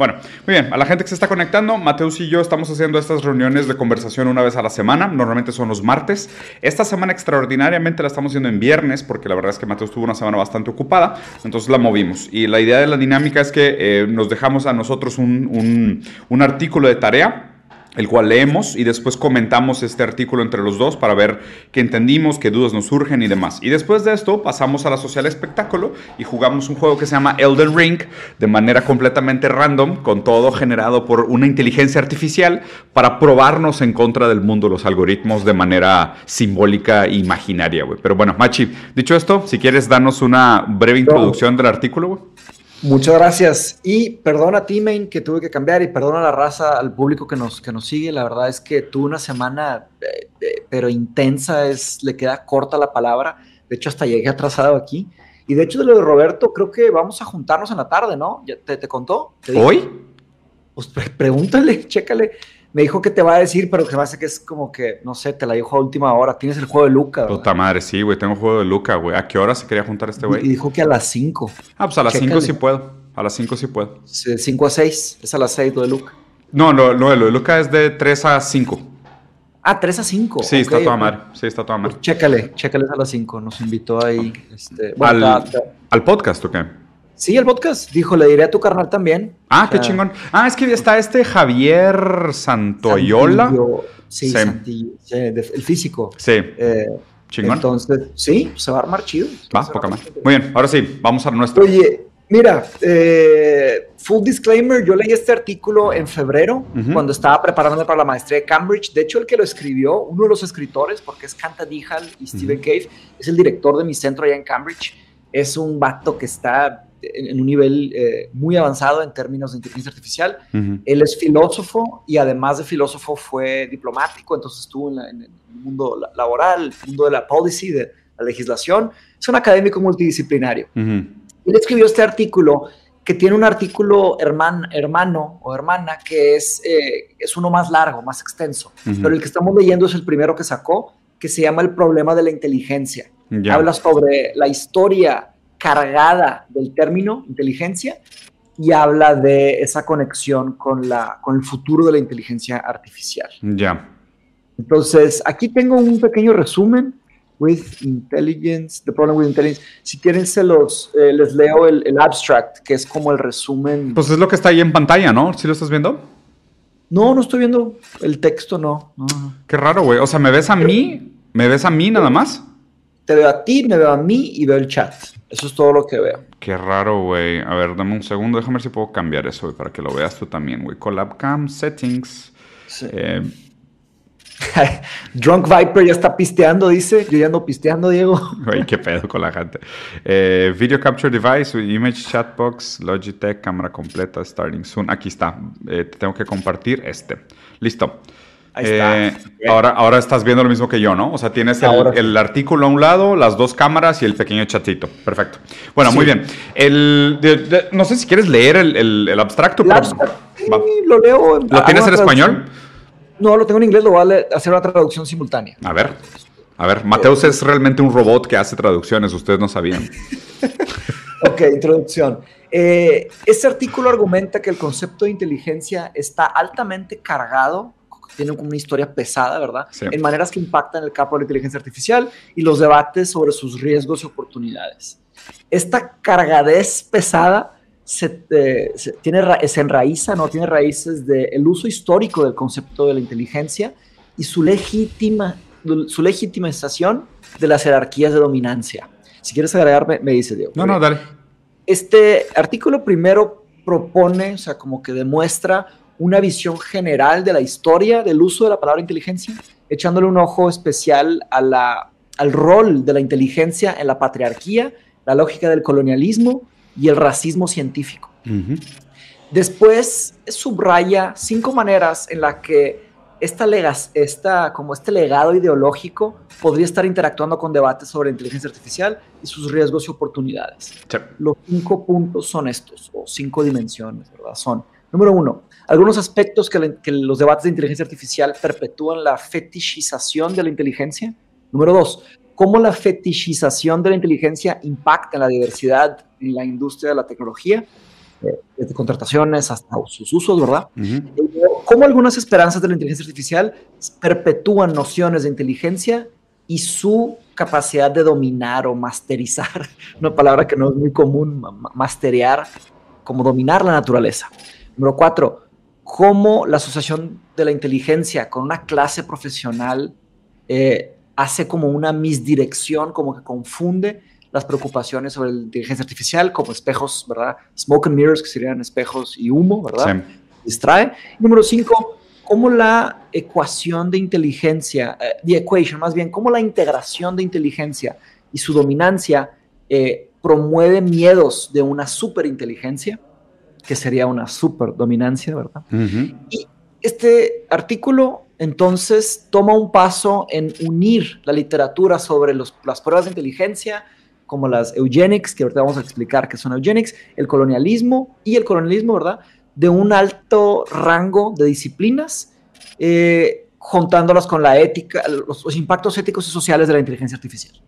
Bueno, muy bien. A la gente que se está conectando, Mateus y yo estamos haciendo estas reuniones de conversación una vez a la semana. Normalmente son los martes. Esta semana extraordinariamente la estamos haciendo en viernes porque la verdad es que Mateus tuvo una semana bastante ocupada. Entonces la movimos. Y la idea de la dinámica es que eh, nos dejamos a nosotros un, un artículo de tarea el cual leemos y después comentamos este artículo entre los dos para ver qué entendimos, qué dudas nos surgen y demás. Y después de esto pasamos a la social espectáculo y jugamos un juego que se llama Elden Ring de manera completamente random, con todo generado por una inteligencia artificial para probarnos en contra del mundo los algoritmos de manera simbólica e imaginaria, güey. Pero bueno, Machi, dicho esto, si quieres darnos una breve introducción del artículo, güey. Muchas gracias. Y perdona a ti, Main, que tuve que cambiar y perdona a la raza, al público que nos, que nos sigue. La verdad es que tuve una semana, eh, eh, pero intensa, es, le queda corta la palabra. De hecho, hasta llegué atrasado aquí. Y de hecho, de lo de Roberto, creo que vamos a juntarnos en la tarde, ¿no? ¿Te, te contó? ¿Hoy? Pues pregúntale, chécale. Me dijo que te va a decir, pero que me hace que es como que, no sé, te la dijo a última hora. Tienes el juego de Luca. Puta madre, sí, güey, tengo el juego de Luca, güey. ¿A qué hora se quería juntar este güey? Y dijo que a las 5. Ah, pues a las 5 sí puedo. A las 5 sí puedo. 5 a 6, es a las 6 lo de Luca. No, no, no, lo de Luca es de 3 a 5. Ah, 3 a 5. Sí, está toda madre. Sí, está toda madre. Pues chécale, chécale a las 5. Nos invitó ahí. Este, al, ¿Al podcast o qué? Sí, el podcast. Dijo, le diré a tu carnal también. Ah, qué chingón. Ah, es que está este Javier Santoyola. Sí, sí. el físico. Sí. Eh, chingón. Entonces, sí, se va a armar chido. Va, poca más. Muy bien, ahora sí, vamos a nuestro. Oye, mira, eh, full disclaimer, yo leí este artículo en febrero, cuando estaba preparándome para la maestría de Cambridge. De hecho, el que lo escribió, uno de los escritores, porque es Kanta Dijal y Stephen Cave, es el director de mi centro allá en Cambridge. Es un vato que está en, un nivel eh, muy avanzado en términos de inteligencia artificial. Él es filósofo y además de filósofo fue diplomático, entonces estuvo en, el mundo laboral, el mundo de la policy, de la legislación. Es un académico multidisciplinario. Él escribió este artículo que tiene un artículo hermano o hermana que es, eh, es uno más largo, más extenso, pero el que estamos leyendo es el primero que sacó, que se llama El problema de la inteligencia. Habla sobre la historia cargada del término inteligencia y habla de esa conexión con, la, con el futuro de la inteligencia artificial. Ya. Entonces, aquí tengo un pequeño resumen with intelligence, the problem with intelligence. Si quieren, se los, eh, les leo el, abstract, que es como el resumen. Pues es lo que está ahí en pantalla, ¿no? ¿Sí lo estás viendo? No, no estoy viendo el texto, no. Qué raro, güey. O sea, ¿me ves a mí? ¿Me ves a mí nada más? Te veo a ti, me veo a mí y veo el chat. Eso es todo lo que veo. Qué raro, güey. A ver, dame un segundo. Déjame ver si puedo cambiar eso, güey, para que lo veas tú también, güey. Collab Cam Settings. Eh, Drunk Viper ya está pisteando, dice. Yo ya ando pisteando, Diego. Güey, qué pedo con la gente. Eh, video Capture Device, Image Chatbox, Logitech, cámara completa, starting soon. Aquí está. Eh, te tengo que compartir este. Listo. Eh, ahora, ahora estás viendo lo mismo que yo, ¿no? O sea, tienes el, artículo a un lado, las dos cámaras y el pequeño chatito. Perfecto. Bueno, muy bien. El, no sé si quieres leer el, abstracto. lo leo. ¿Lo tienes en español? No, lo tengo en inglés, lo voy a hacer una traducción simultánea. A ver. A ver, Mateus es realmente un robot que hace traducciones, ustedes no sabían. ok, introducción. Eh, este artículo argumenta que el concepto de inteligencia está altamente cargado tienen como una historia pesada, ¿verdad? En maneras que impactan el campo de la inteligencia artificial y los debates sobre sus riesgos y oportunidades. Esta cargadez pesada se, eh, tiene, se enraiza, ¿no? Tiene raíces del uso histórico del concepto de la inteligencia y su, legítima, su legitimización de las jerarquías de dominancia. Si quieres agregarme, me dice Diego. No, no, dale. Este artículo primero propone, o sea, como que demuestra una visión general de la historia del uso de la palabra inteligencia, echándole un ojo especial a la, al rol de la inteligencia en la patriarquía, la lógica del colonialismo y el racismo científico. Después subraya cinco maneras en las que esta, esta, como este legado ideológico podría estar interactuando con debates sobre inteligencia artificial y sus riesgos y oportunidades. Los cinco puntos son estos, o cinco dimensiones, ¿verdad? Son, número uno, algunos aspectos que, los debates de inteligencia artificial perpetúan la fetichización de la inteligencia. Número dos, cómo la fetichización de la inteligencia impacta en la diversidad en la industria de la tecnología. desde contrataciones hasta sus usos, ¿verdad? Cómo algunas esperanzas de la inteligencia artificial perpetúan nociones de inteligencia y su capacidad de dominar o masterizar, una palabra que no es muy común, masterear, como dominar la naturaleza. Número cuatro, cómo la asociación de la inteligencia con una clase profesional eh, hace como una misdirección, como que confunde las preocupaciones sobre la inteligencia artificial, como espejos, ¿verdad? Smoke and mirrors, que serían espejos y humo, ¿verdad? Distrae. Número cinco, cómo la ecuación de inteligencia, eh, the equation más bien, cómo la integración de inteligencia y su dominancia eh, promueve miedos de una superinteligencia, que sería una superdominancia, ¿verdad? Y este artículo entonces toma un paso en unir la literatura sobre las pruebas de inteligencia, como las eugenics, que ahorita vamos a explicar qué son eugenics, el colonialismo y el colonialismo, ¿verdad? De un alto rango de disciplinas, eh, juntándolas con la ética, los impactos éticos y sociales de la inteligencia artificial.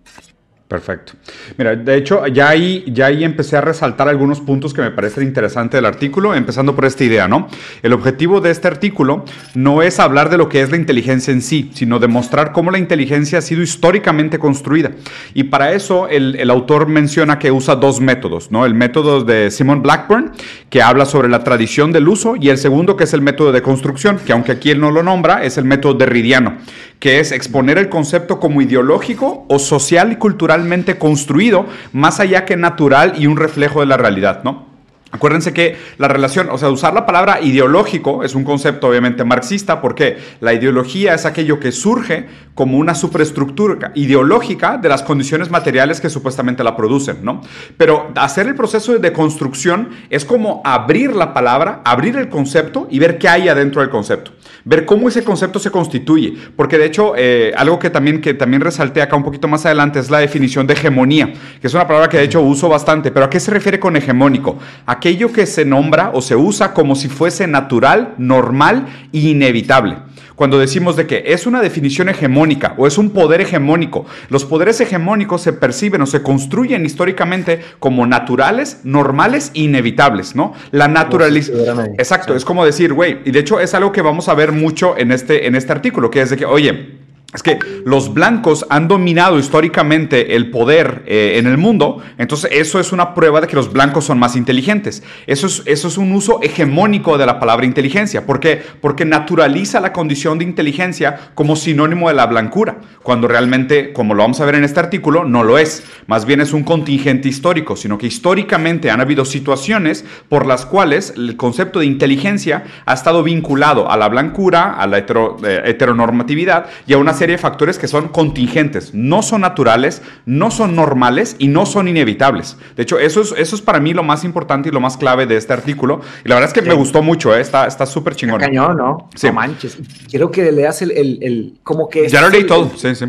Perfecto. Mira, de hecho, ya ahí, ya ahí empecé a resaltar algunos puntos que me parecen interesantes del artículo, empezando por esta idea, ¿no? El objetivo de este artículo no es hablar de lo que es la inteligencia en sí, sino demostrar cómo la inteligencia ha sido históricamente construida. Y para eso el, el autor menciona que usa dos métodos, ¿no? El método de Simon Blackburn, que habla sobre la tradición del uso, y el segundo, que es el método de construcción, que aunque aquí él no lo nombra, es el método derridiano, que es exponer el concepto como ideológico o social y culturalmente construido, más allá que natural y un reflejo de la realidad, ¿no? Acuérdense que la relación, o sea, usar la palabra ideológico es un concepto obviamente marxista porque la ideología es aquello que surge como una superestructura ideológica de las condiciones materiales que supuestamente la producen, ¿no? Pero hacer el proceso de construcción es como abrir la palabra, abrir el concepto y ver qué hay adentro del concepto, ver cómo ese concepto se constituye, porque de hecho eh, algo que también, que también resalté acá un poquito más adelante es la definición de hegemonía, que es una palabra que de hecho uso bastante, pero ¿a qué se refiere con hegemónico? Aquello que se nombra o se usa como si fuese natural, normal e inevitable. Cuando decimos de que es una definición hegemónica o es un poder hegemónico, los poderes hegemónicos se perciben o se construyen históricamente como naturales, normales e inevitables, ¿no? La naturalización. Exacto, es como decir, güey, y de hecho es algo que vamos a ver mucho en este, en este artículo, que es de que, oye, es que los blancos han dominado históricamente el poder eh, en el mundo, entonces eso es una prueba de que los blancos son más inteligentes. Eso es, eso es un uso hegemónico de la palabra inteligencia. ¿Por qué? Porque naturaliza la condición de inteligencia como sinónimo de la blancura, cuando realmente, como lo vamos a ver en este artículo, no lo es. Más bien es un contingente histórico, sino que históricamente han habido situaciones por las cuales el concepto de inteligencia ha estado vinculado a la blancura, a la eh, heteronormatividad y a una serie de factores que son contingentes, no son naturales, no son normales y no son inevitables. De hecho, eso es, eso es para mí lo más importante y lo más clave de este artículo. Y la verdad es que me gustó mucho, ¿eh? está súper chingón. Cañón, ¿no? Sí. No manches. Quiero que leas el, el, el como que... Ya lo leí todo, sí, sí.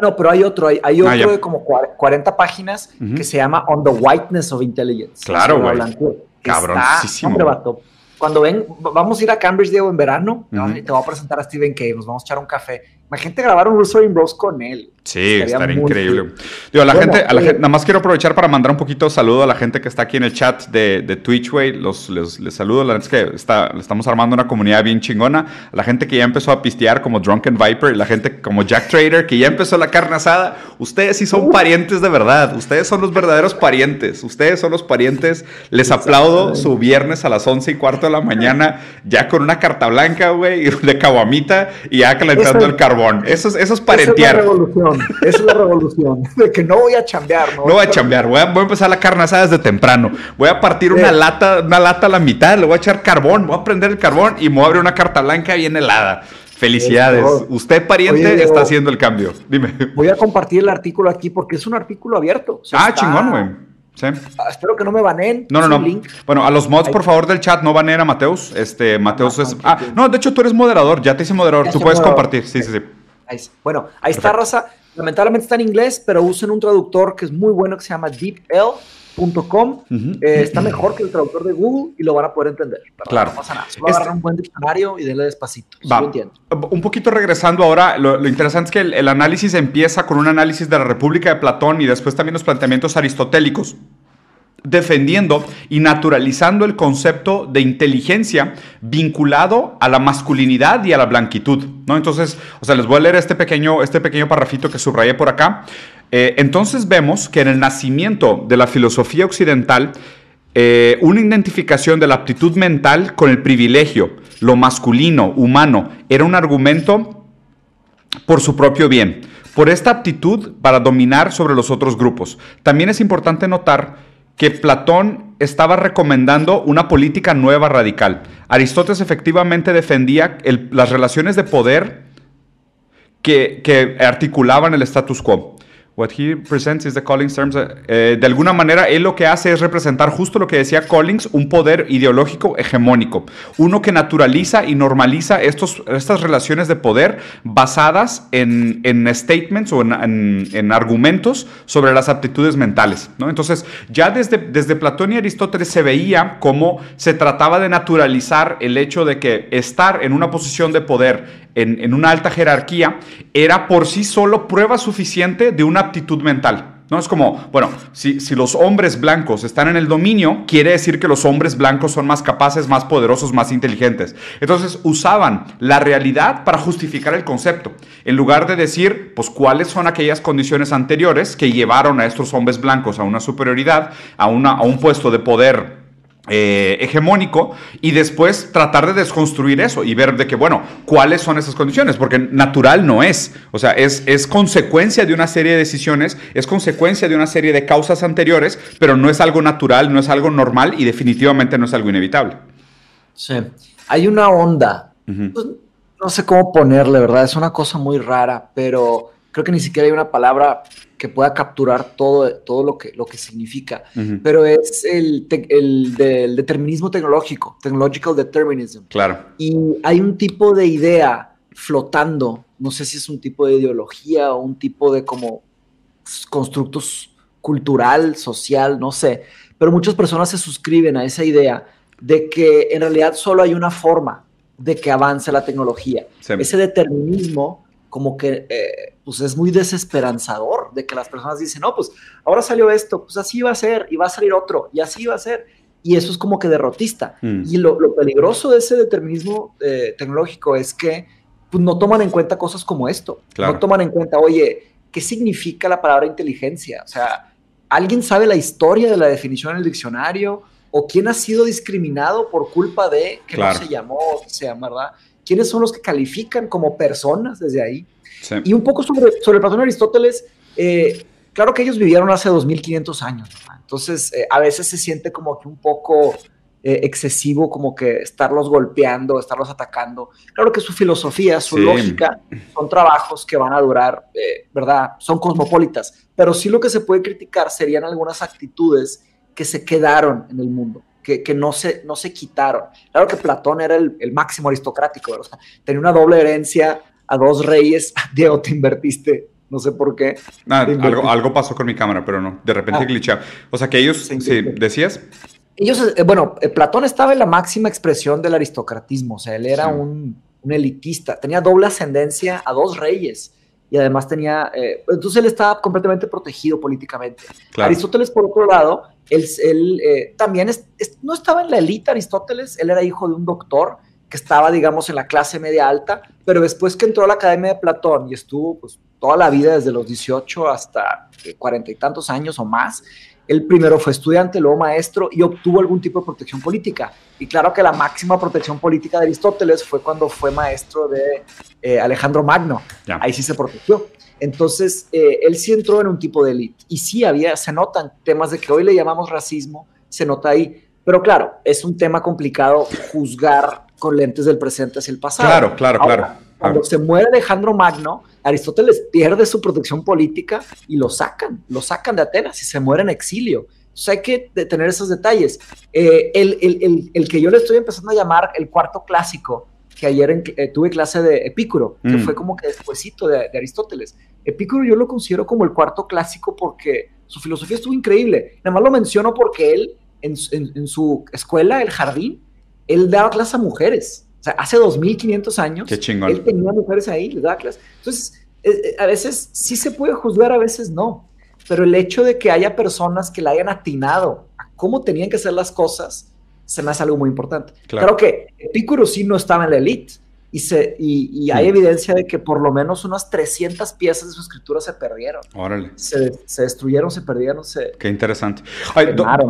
No, pero hay otro, hay, hay ah, otro de como 40 páginas que se llama On the Whiteness of Intelligence. Claro, güey. Cabroncísimo. Cuando ven, vamos a ir a Cambridge, Diego, en verano. Te voy a presentar a Steven Kay, nos vamos a echar un café. Imagínate grabar un Russell Bros con él. Sí, estaría, increíble. Digo, la gente, a la eh, gente, nada más quiero aprovechar para mandar un poquito de saludo a la gente que está aquí en el chat de, de Twitch, güey. Los, les, saludo. La verdad es que está, estamos armando una comunidad bien chingona. A la gente que ya empezó a pistear como Drunken Viper, y la gente como Jack Trader, que ya empezó la carne asada. Ustedes sí son parientes de verdad. Ustedes son los verdaderos parientes. Ustedes son los parientes. Les aplaudo su viernes a las once y cuarto de la mañana, ya con una carta blanca, güey, de caguamita y ya calentando el carbón. Eso es, eso es parentear es la revolución. De que no voy a chambear, ¿no? No voy a chambear, voy a, voy a empezar la carne asada desde temprano. Voy a partir una lata, una lata a la mitad, le voy a echar carbón, voy a prender el carbón y me voy a abrir una carta blanca bien helada. Felicidades. Usted, pariente, está haciendo el cambio. Dime. Voy a compartir el artículo aquí porque es un artículo abierto. ah, chingón, güey. Sí. Ah, espero que no me baneen. No, no, no. Bueno, a los mods, por favor, del chat, no baneen a Mateus. Este, Mateus ah, es. Ah, no, de hecho, tú eres moderador. Ya te hice moderador. tú puedes compartir. Sí, sí, sí. Bueno, ahí está, raza. Lamentablemente está en inglés, pero usen un traductor que es muy bueno que se llama deepl.com. Eh, está mejor que el traductor de Google y lo van a poder entender. claro. No pasa nada. Solo este... un buen diccionario y denle despacito. Va. Un poquito regresando ahora, lo, interesante es que el, análisis empieza con un análisis de la República de Platón y después también los planteamientos aristotélicos. Defendiendo y naturalizando el concepto de inteligencia vinculado a la masculinidad y a la blanquitud, ¿no? Entonces, o sea, les voy a leer este pequeño, este pequeño parrafito que subrayé por acá. Eh, entonces vemos que en el nacimiento de la filosofía occidental, eh, una identificación de la aptitud mental con el privilegio, lo masculino, humano, era un argumento por su propio bien, por esta aptitud para dominar sobre los otros grupos. También es importante notar que Platón estaba recomendando una política nueva radical. Aristóteles efectivamente defendía las relaciones de poder que, articulaban el status quo. What he presents is the Collins terms. Eh, de alguna manera, él lo que hace es representar justo lo que decía Collins, un poder ideológico hegemónico. Uno que naturaliza y normaliza estos, estas relaciones de poder basadas en, en statements o en, en, argumentos sobre las aptitudes mentales. ¿no? Entonces, ya desde, desde Platón y Aristóteles se veía cómo se trataba de naturalizar el hecho de que estar en una posición de poder en, una alta jerarquía era por sí solo prueba suficiente de una aptitud mental. ¿No? Es como, bueno, si, los hombres blancos están en el dominio, quiere decir que los hombres blancos son más capaces, más poderosos, más inteligentes. Entonces usaban la realidad para justificar el concepto, en lugar de decir, pues, cuáles son aquellas condiciones anteriores que llevaron a estos hombres blancos a una superioridad, a un puesto de poder eh, hegemónico y después tratar de desconstruir eso y ver de que, bueno, cuáles son esas condiciones, porque natural no es, o sea, es, es consecuencia de una serie de decisiones, es consecuencia de una serie de causas anteriores, pero no es algo natural, no es algo normal y definitivamente no es algo inevitable. Sí, hay una onda, pues, no sé cómo ponerle, ¿verdad? Es una cosa muy rara, pero creo que ni siquiera hay una palabra que pueda capturar todo, todo lo, que, lo que significa, pero es el, el del determinismo tecnológico, technological determinism. Claro. Y hay un tipo de idea flotando, no sé si es un tipo de ideología o un tipo de como constructos cultural, social, no sé, pero muchas personas se suscriben a esa idea de que en realidad solo hay una forma de que avance la tecnología. Ese determinismo como que eh, pues es muy desesperanzador de que las personas dicen, no, pues ahora salió esto, pues así va a ser, y va a salir otro, y así va a ser. Y eso es como que derrotista. Mm. Y lo, peligroso de ese determinismo eh, tecnológico es que pues, no toman en cuenta cosas como esto. No toman en cuenta, oye, ¿qué significa la palabra inteligencia? O sea, ¿alguien sabe la historia de la definición en el diccionario? ¿O quién ha sido discriminado por culpa de que no se llamó, se llama, ¿verdad? Quiénes son los que califican como personas desde ahí. Y un poco sobre, sobre Platón y Aristóteles, eh, claro que ellos vivieron hace 2500 años, entonces eh, a veces se siente como que un poco eh, excesivo, como que estarlos golpeando, estarlos atacando. Claro que su filosofía, su lógica, son trabajos que van a durar, ¿verdad? Son cosmopolitas, pero sí lo que se puede criticar serían algunas actitudes que se quedaron en el mundo que, no, se, no se quitaron. Claro que Platón era el, máximo aristocrático, tenía una doble herencia a dos reyes. Diego, te invertiste, no sé por qué. algo, algo pasó con mi cámara, pero no, de repente ah. O sea que ellos, sí, ¿decías? Ellos, eh, bueno, eh, Platón estaba en la máxima expresión del aristocratismo, o sea, él era un, un elitista, tenía doble ascendencia a dos reyes y además tenía, eh, entonces él estaba completamente protegido políticamente. Aristóteles, por otro lado, él, él eh, también no estaba en la élite Aristóteles, él era hijo de un doctor que estaba, digamos, en la clase media alta, pero después que entró a la Academia de Platón y estuvo pues, toda la vida, desde los 18 hasta eh, cuarenta y tantos años o más, él primero fue estudiante, luego maestro y obtuvo algún tipo de protección política. Y claro que la máxima protección política de Aristóteles fue cuando fue maestro de eh, Alejandro Magno. Ahí sí se protegió. Entonces, eh, él sí entró en un tipo de élite. Y sí había, se notan temas de que hoy le llamamos racismo, se nota ahí. Pero claro, es un tema complicado juzgar con lentes del presente hacia el pasado. Claro, claro, claro. Cuando se muere Alejandro Magno, Aristóteles pierde su protección política y lo sacan, lo sacan de Atenas y se muere en exilio. Entonces hay que tener esos detalles. Eh, el, que yo le estoy empezando a llamar el cuarto clásico, que ayer eh, tuve clase de Epicuro, que mm. fue como que despuésito de, Aristóteles. Epicuro yo lo considero como el cuarto clásico porque su filosofía estuvo increíble. Nada más lo menciono porque él, en, en su escuela, el jardín, él daba clases a mujeres. O sea, hace 2500 años, Qué él tenía mujeres ahí, les daba clases. Entonces, eh, eh, a veces sí se puede juzgar, a veces no. Pero el hecho de que haya personas que la hayan atinado a cómo tenían que ser las cosas, se me hace algo muy importante. Claro, que Epicuro sí no estaba en la elite, y, se, y, hay evidencia de que por lo menos unas 300 piezas de su escritura se perdieron. Órale. Se, destruyeron, se perdieron, se... Qué interesante.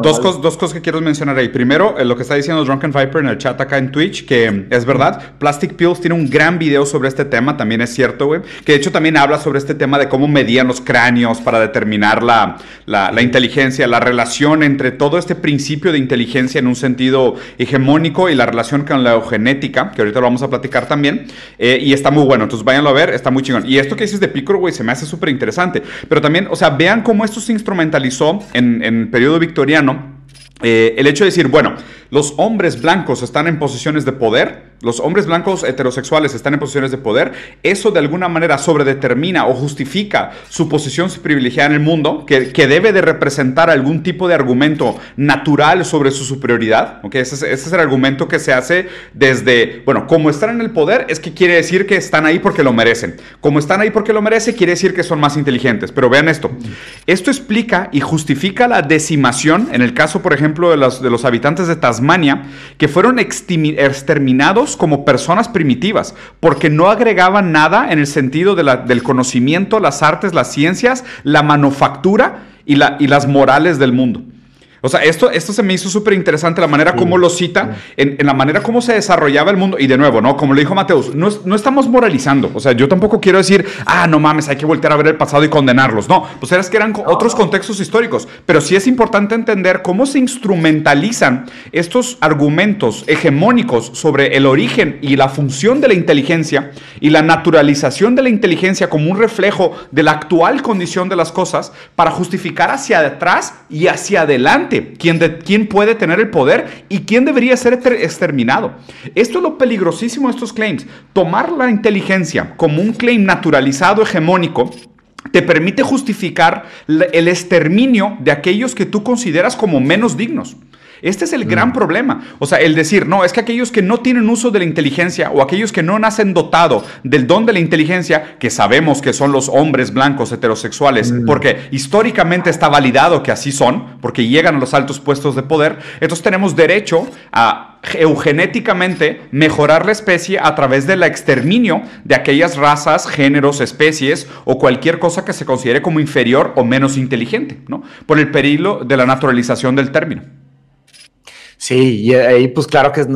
dos, cosas, dos cosas que quiero mencionar ahí. Primero, eh, lo que está diciendo Drunken Viper en el chat acá en Twitch, que es verdad, Plastic Pills tiene un gran video sobre este tema, también es cierto, güey, que de hecho también habla sobre este tema de cómo medían los cráneos para determinar la, la, la inteligencia, la relación entre todo este principio de inteligencia en un sentido hegemónico y la relación con la eugenética, que ahorita lo vamos a platicar también. Eh, y está muy bueno. Entonces váyanlo a ver, está muy chingón. Y esto que dices de Piccolo, güey, se me hace súper interesante. Pero también, o sea, vean cómo esto se instrumentalizó en, en periodo victoriano. Eh, el hecho de decir, bueno, los hombres blancos están en posiciones de poder, los hombres blancos heterosexuales están en posiciones de poder, eso de alguna manera sobredetermina o justifica su posición privilegiada en el mundo, que, debe de representar algún tipo de argumento natural sobre su superioridad. ¿okay? Ese, es, el argumento que se hace desde, bueno, como están en el poder es que quiere decir que están ahí porque lo merecen. Como están ahí porque lo merecen, quiere decir que son más inteligentes. Pero vean esto, esto explica y justifica la decimación, en el caso, por ejemplo, de los, habitantes de Tasmania, que fueron exterminados como personas primitivas, porque no agregaban nada en el sentido del conocimiento, las artes, las ciencias, la manufactura y las morales del mundo. O sea, esto, esto se me hizo súper interesante, la manera como lo cita, en, la manera como se desarrollaba el mundo. Y de nuevo, ¿no? Como le dijo Mateus, no, no, estamos moralizando. O sea, yo tampoco quiero decir, ah, no mames, hay que voltear a ver el pasado y condenarlos. No, pues era que eran otros contextos históricos. Pero sí es importante entender cómo se instrumentalizan estos argumentos hegemónicos sobre el origen y la función de la inteligencia y la naturalización de la inteligencia como un reflejo de la actual condición de las cosas para justificar hacia atrás y hacia adelante quién, puede tener el poder y quién debería ser exterminado. Esto es lo peligrosísimo de estos claims. Tomar la inteligencia como un claim naturalizado hegemónico te permite justificar el exterminio de aquellos que tú consideras como menos dignos. Este es el gran mm. problema. O sea, el decir, no, es que aquellos que no tienen uso de la inteligencia o aquellos que no nacen dotado del don de la inteligencia, que sabemos que son los hombres blancos heterosexuales, mm. porque históricamente está validado que así son, porque llegan a los altos puestos de poder, entonces tenemos derecho a eugenéticamente mejorar la especie a través del exterminio de aquellas razas, géneros, especies o cualquier cosa que se considere como inferior o menos inteligente, ¿no? Por el peligro de la naturalización del término. Sí, y ahí pues claro que eh,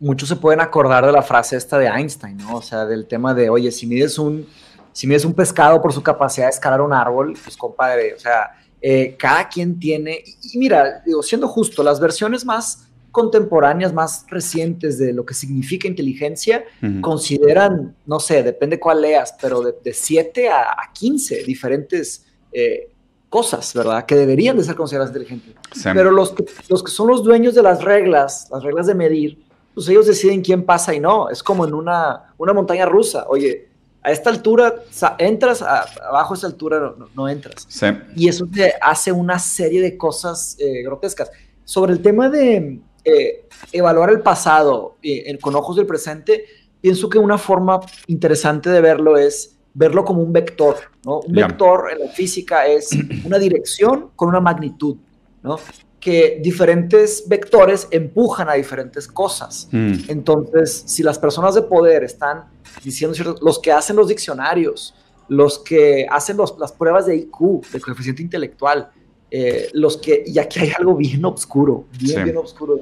muchos se pueden acordar de la frase esta de Einstein, ¿no? O sea, del tema de, oye, si mides un, si mides un pescado por su capacidad de escalar un árbol, pues compadre, o sea, eh, cada quien tiene, y, mira, digo, siendo justo, las versiones más contemporáneas, más recientes de lo que significa inteligencia, consideran, no sé, depende cuál leas, pero de, 7 a, a, 15 diferentes eh, cosas, ¿verdad? Que deberían de ser consideradas inteligentes. Pero los que, los que son los dueños de las reglas, las reglas de medir, pues ellos deciden quién pasa y no. Es como en una, una montaña rusa. Oye, a esta altura entras, abajo de esta altura no, entras. Y eso te hace una serie de cosas eh, grotescas. Sobre el tema de eh, evaluar el pasado eh, con ojos del presente, pienso que una forma interesante de verlo es verlo como un vector, ¿no? Un vector en la física es una dirección con una magnitud, ¿no? Que diferentes vectores empujan a diferentes cosas. Mm. Entonces, si las personas de poder están diciendo, los que hacen los diccionarios, los que hacen las pruebas de IQ, de coeficiente intelectual, eh, los que, y aquí hay algo bien oscuro, bien, bien oscuro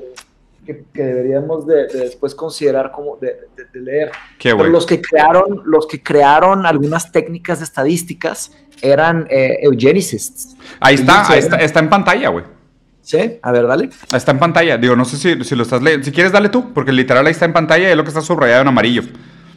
que, deberíamos de, después considerar como de, leer. los que crearon, los que crearon algunas técnicas estadísticas eran eh, eugenicists. Ahí está, ahí está, está en pantalla, güey. Sí, a ver, dale. Está en pantalla. Digo, no sé si, si, lo estás leyendo. Si quieres, dale tú, porque literal ahí está en pantalla y es lo que está subrayado en amarillo.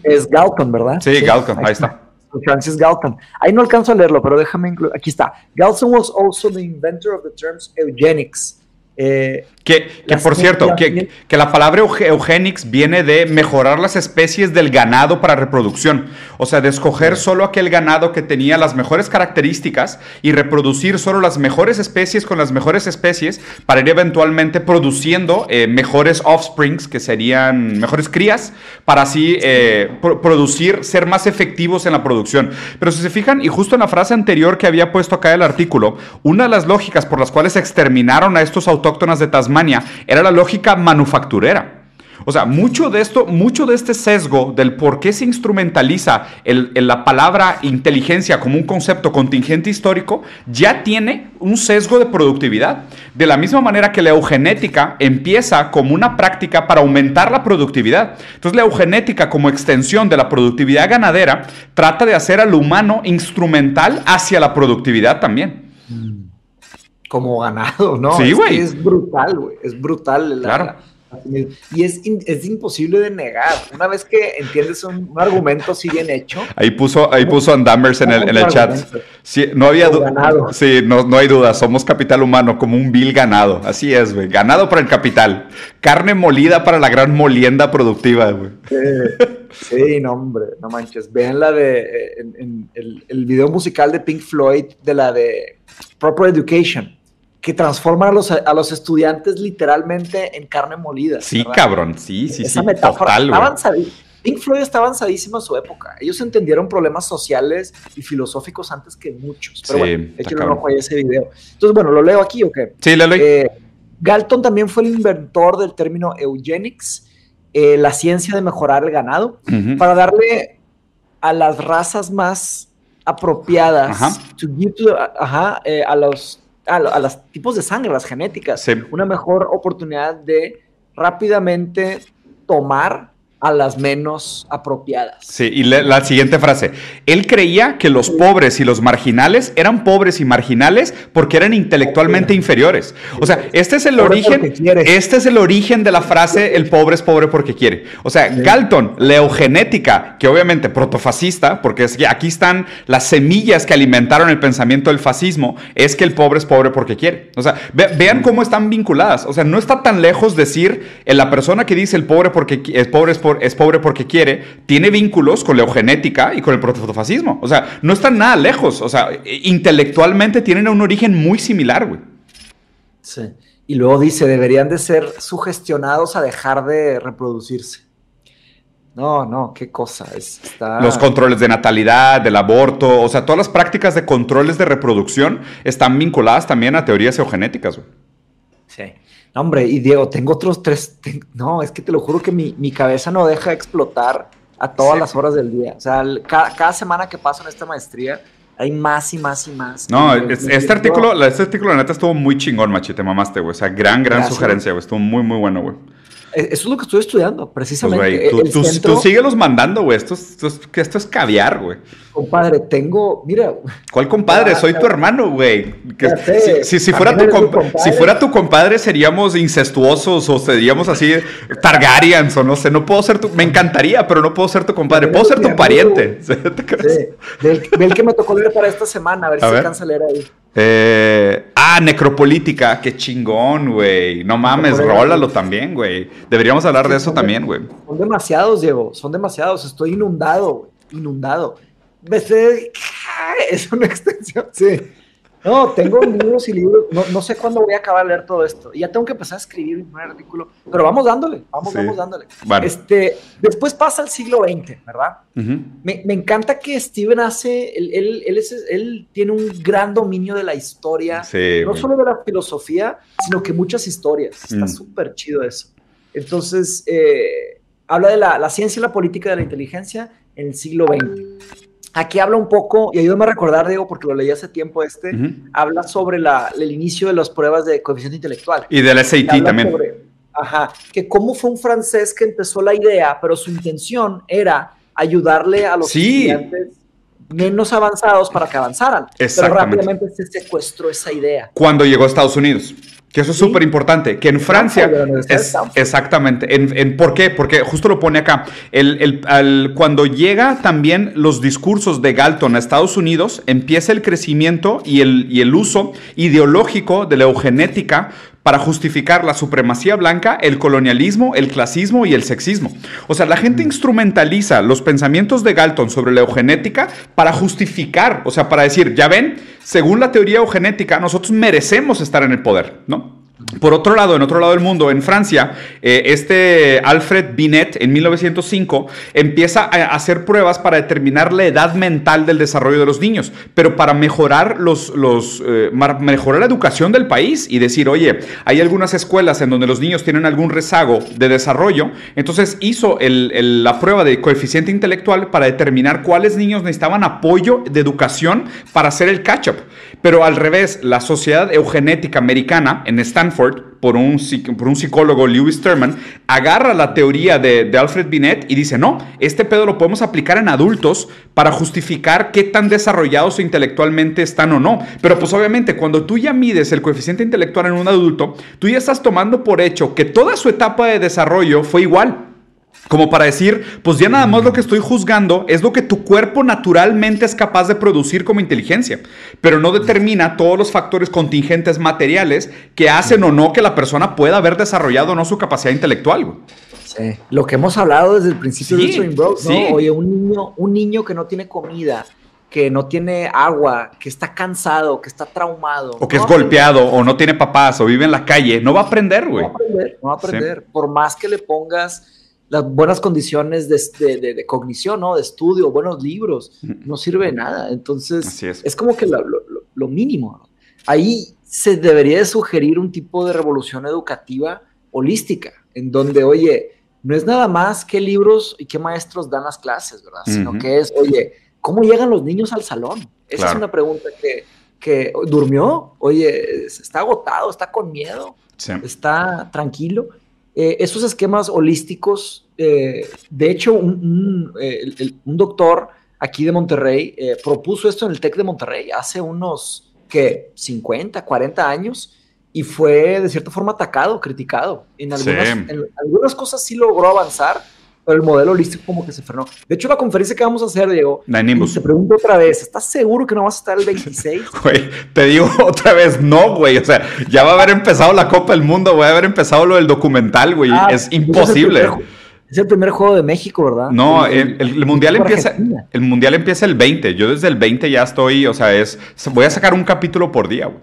Es Galton, ¿verdad? Sí, Galton, ahí, está. Francis Galton. Ahí no alcanzo a leerlo, pero déjame incluir. Aquí está. Galton was also the inventor of the terms eugenics. Eh, que, por cierto, que, que, la palabra eugenics viene de mejorar las especies del ganado para reproducción. O sea, de escoger solo aquel ganado que tenía las mejores características y reproducir solo las mejores especies con las mejores especies para ir eventualmente produciendo eh, mejores offsprings, que serían mejores crías, para así eh, producir, ser más efectivos en la producción. Pero si se fijan, y justo en la frase anterior que había puesto acá el artículo, una de las lógicas por las cuales exterminaron a estos autores autóctonas de Tasmania era la lógica manufacturera. O sea, mucho de esto, mucho de este sesgo del por qué se instrumentaliza la palabra inteligencia como un concepto contingente histórico, ya tiene un sesgo de productividad. De la misma manera que la eugenética empieza como una práctica para aumentar la productividad. Entonces, la eugenética como extensión de la productividad ganadera trata de hacer al humano instrumental hacia la productividad también. Como ganado, ¿no? Sí, güey. Es, brutal, güey. Es brutal. claro y es, es, imposible de negar. Una vez que entiendes un, argumento así bien hecho. Ahí puso, ahí puso Andamers en el, en el chat. Sí, no había Sí, no, no hay duda. Somos capital humano, como un vil ganado. Así es, güey. Ganado para el capital. Carne molida para la gran molienda productiva, güey. Sí, no, hombre, no manches. Vean la de el, el video musical de Pink Floyd, de la de Proper Education que transforman a los, a los estudiantes literalmente en carne molida. Sí, cabrón, sí, sí, Esa sí. Metáfora, Pink Floyd estaba avanzadísimo en su época. Ellos entendieron problemas sociales y filosóficos antes que muchos. Pero bueno, échenle un ojo a ese video. Entonces, bueno, ¿lo leo aquí o qué? Sí, lo leo. Eh, Galton también fue el inventor del término eugenics, eh, la ciencia de mejorar el ganado, para darle a las razas más apropiadas, ajá, eh, a los a, los tipos de sangre, las genéticas, una mejor oportunidad de rápidamente tomar a las menos apropiadas. Sí, y la, siguiente frase. Él creía que los pobres y los marginales eran pobres y marginales porque eran intelectualmente inferiores. O sea, este es el origen. Este es el origen de la frase el pobre es pobre porque quiere. O sea, Galton, la eugenética, que obviamente protofascista, porque es que aquí están las semillas que alimentaron el pensamiento del fascismo, es que el pobre es pobre porque quiere. O sea, vean cómo están vinculadas. O sea, no está tan lejos decir en la persona que dice el pobre porque es pobre es pobre es pobre porque quiere, tiene vínculos con la eugenética y con el protofascismo. O sea, no están nada lejos. O sea, intelectualmente tienen un origen muy similar, güey. Sí. Y luego dice, deberían de ser sugestionados a dejar de reproducirse. No, no, qué cosa. Los controles de natalidad, del aborto, o sea, todas las prácticas de controles de reproducción están vinculadas también a teorías eugenéticas. Güey. Sí hombre, y Diego, tengo otros tres. no, es que te lo juro que mi, cabeza no deja explotar a todas las horas del día. O sea, cada, semana que paso en esta maestría, hay más y más y más. No, este, artículo, este artículo, la neta, estuvo muy chingón, machete, mamaste, güey. O sea, gran, gran sugerencia, güey. Estuvo muy, muy bueno, güey. Eso es lo que estoy estudiando, precisamente. Pues, tú, tú, síguelos mandando, güey. Esto, esto, esto, es caviar, güey. Compadre, tengo, mira. ¿Cuál compadre? Soy tu hermano, güey. Si, si, fuera tu si fuera tu compadre, seríamos incestuosos o seríamos así Targaryens o no sé. No puedo ser tu. Me encantaría, pero no puedo ser tu compadre. Puedo ser tu pariente. Sí. Ve el que me tocó leer para esta semana, a ver si se alcanza a leer ahí. Eh, ah, necropolítica, qué chingón, güey. No mames, rólalo también, güey. Deberíamos hablar de eso también, güey. Son demasiados, Diego, son demasiados. Estoy inundado, güey. Inundado. Es una extensión, sí. No, tengo libros y libros. No, sé cuándo voy a acabar de leer todo esto. Y ya tengo que empezar a escribir un artículo. Pero vamos dándole, vamos, vamos dándole. Este, después pasa el siglo XX, ¿verdad? me, encanta que Steven hace, él, él, él, tiene un gran dominio de la historia. no solo de la filosofía, sino que muchas historias. Está mm. súper chido eso. Entonces, eh, habla de la, la ciencia y la política de la inteligencia en el siglo XX. Aquí habla un poco, y ayúdame a recordar, Diego, porque lo leí hace tiempo este, habla sobre la, el inicio de las pruebas de coeficiente intelectual. Y del SAT también. ajá, que cómo fue un francés que empezó la idea, pero su intención era ayudarle a los estudiantes menos avanzados para que avanzaran. Pero rápidamente se secuestró esa idea. Cuando llegó a Estados Unidos. Que eso es súper importante. Que en Francia. Es, exactamente. En, ¿Por qué? Porque justo lo pone acá. El, cuando llega también los discursos de Galton a Estados Unidos, empieza el crecimiento y el, y el uso ideológico de la eugenética para justificar la supremacía blanca, el colonialismo, el clasismo y el sexismo. O sea, la gente mm. instrumentaliza los pensamientos de Galton sobre la eugenética para justificar, o sea, para decir, ya ven, según la teoría eugenética, nosotros merecemos estar en el poder, ¿no? Por otro lado, en otro lado del mundo, en Francia, eh, este Alfred Binet en 1905 empieza a hacer pruebas para determinar la edad mental del desarrollo de los niños, pero para eh, mejorar la educación del país y decir, oye, hay algunas escuelas en donde los niños tienen algún rezago de desarrollo, entonces hizo la prueba de coeficiente intelectual para determinar cuáles niños necesitaban apoyo de educación para hacer el catch-up. Pero al revés, la Sociedad Eugenética Americana en Stanford, por un, por un psicólogo, Lewis Terman, agarra la teoría de, de, Alfred Binet y dice, no, este pedo lo podemos aplicar en adultos para justificar qué tan desarrollados intelectualmente están o no. Pero pues obviamente cuando tú ya mides el coeficiente intelectual en un adulto, tú ya estás tomando por hecho que toda su etapa de desarrollo fue igual. Como para decir, pues ya nada más lo que estoy juzgando es lo que tu cuerpo naturalmente es capaz de producir como inteligencia, pero no determina todos los factores contingentes materiales que hacen o no que la persona pueda haber desarrollado o no su capacidad intelectual. Sí, lo que hemos hablado desde el principio de Stream Bros, ¿no? Oye, un niño, un niño que no tiene comida, que no tiene agua, que está cansado, que está traumado. O que es golpeado, o no tiene papás, o vive en la calle, no va a aprender, güey. No va a aprender, no va a aprender. Por más que le pongas las buenas condiciones de, cognición, ¿no? De estudio, buenos libros, no sirve de nada. Entonces, es. como que lo, mínimo. Ahí se debería de sugerir un tipo de revolución educativa holística, en donde, oye, no es nada más qué libros y qué maestros dan las clases, ¿verdad? Sino que es, oye, ¿cómo llegan los niños al salón? Esa es una pregunta que, que durmió, oye, está agotado, está con miedo, está tranquilo eh, esos esquemas holísticos, eh, de hecho, un, doctor aquí de Monterrey eh, propuso esto en el TEC de Monterrey hace unos, ¿qué? 50, 40 años y fue de cierta forma atacado, criticado. En algunas, en algunas cosas sí logró avanzar, pero el modelo holístico como que se frenó. De hecho, la conferencia que vamos a hacer, Diego, te pregunto otra vez, ¿estás seguro que no vas a estar el 26? Güey, te digo otra vez, no, güey. O sea, ya va a haber empezado la Copa del Mundo, va a haber empezado lo del documental, güey. Ah, es imposible. Es el, primer, juego de México, ¿verdad? No, el, mundial empieza el mundial empieza el 20. Yo desde el 20 ya estoy, o sea, es voy a sacar un capítulo por día, güey.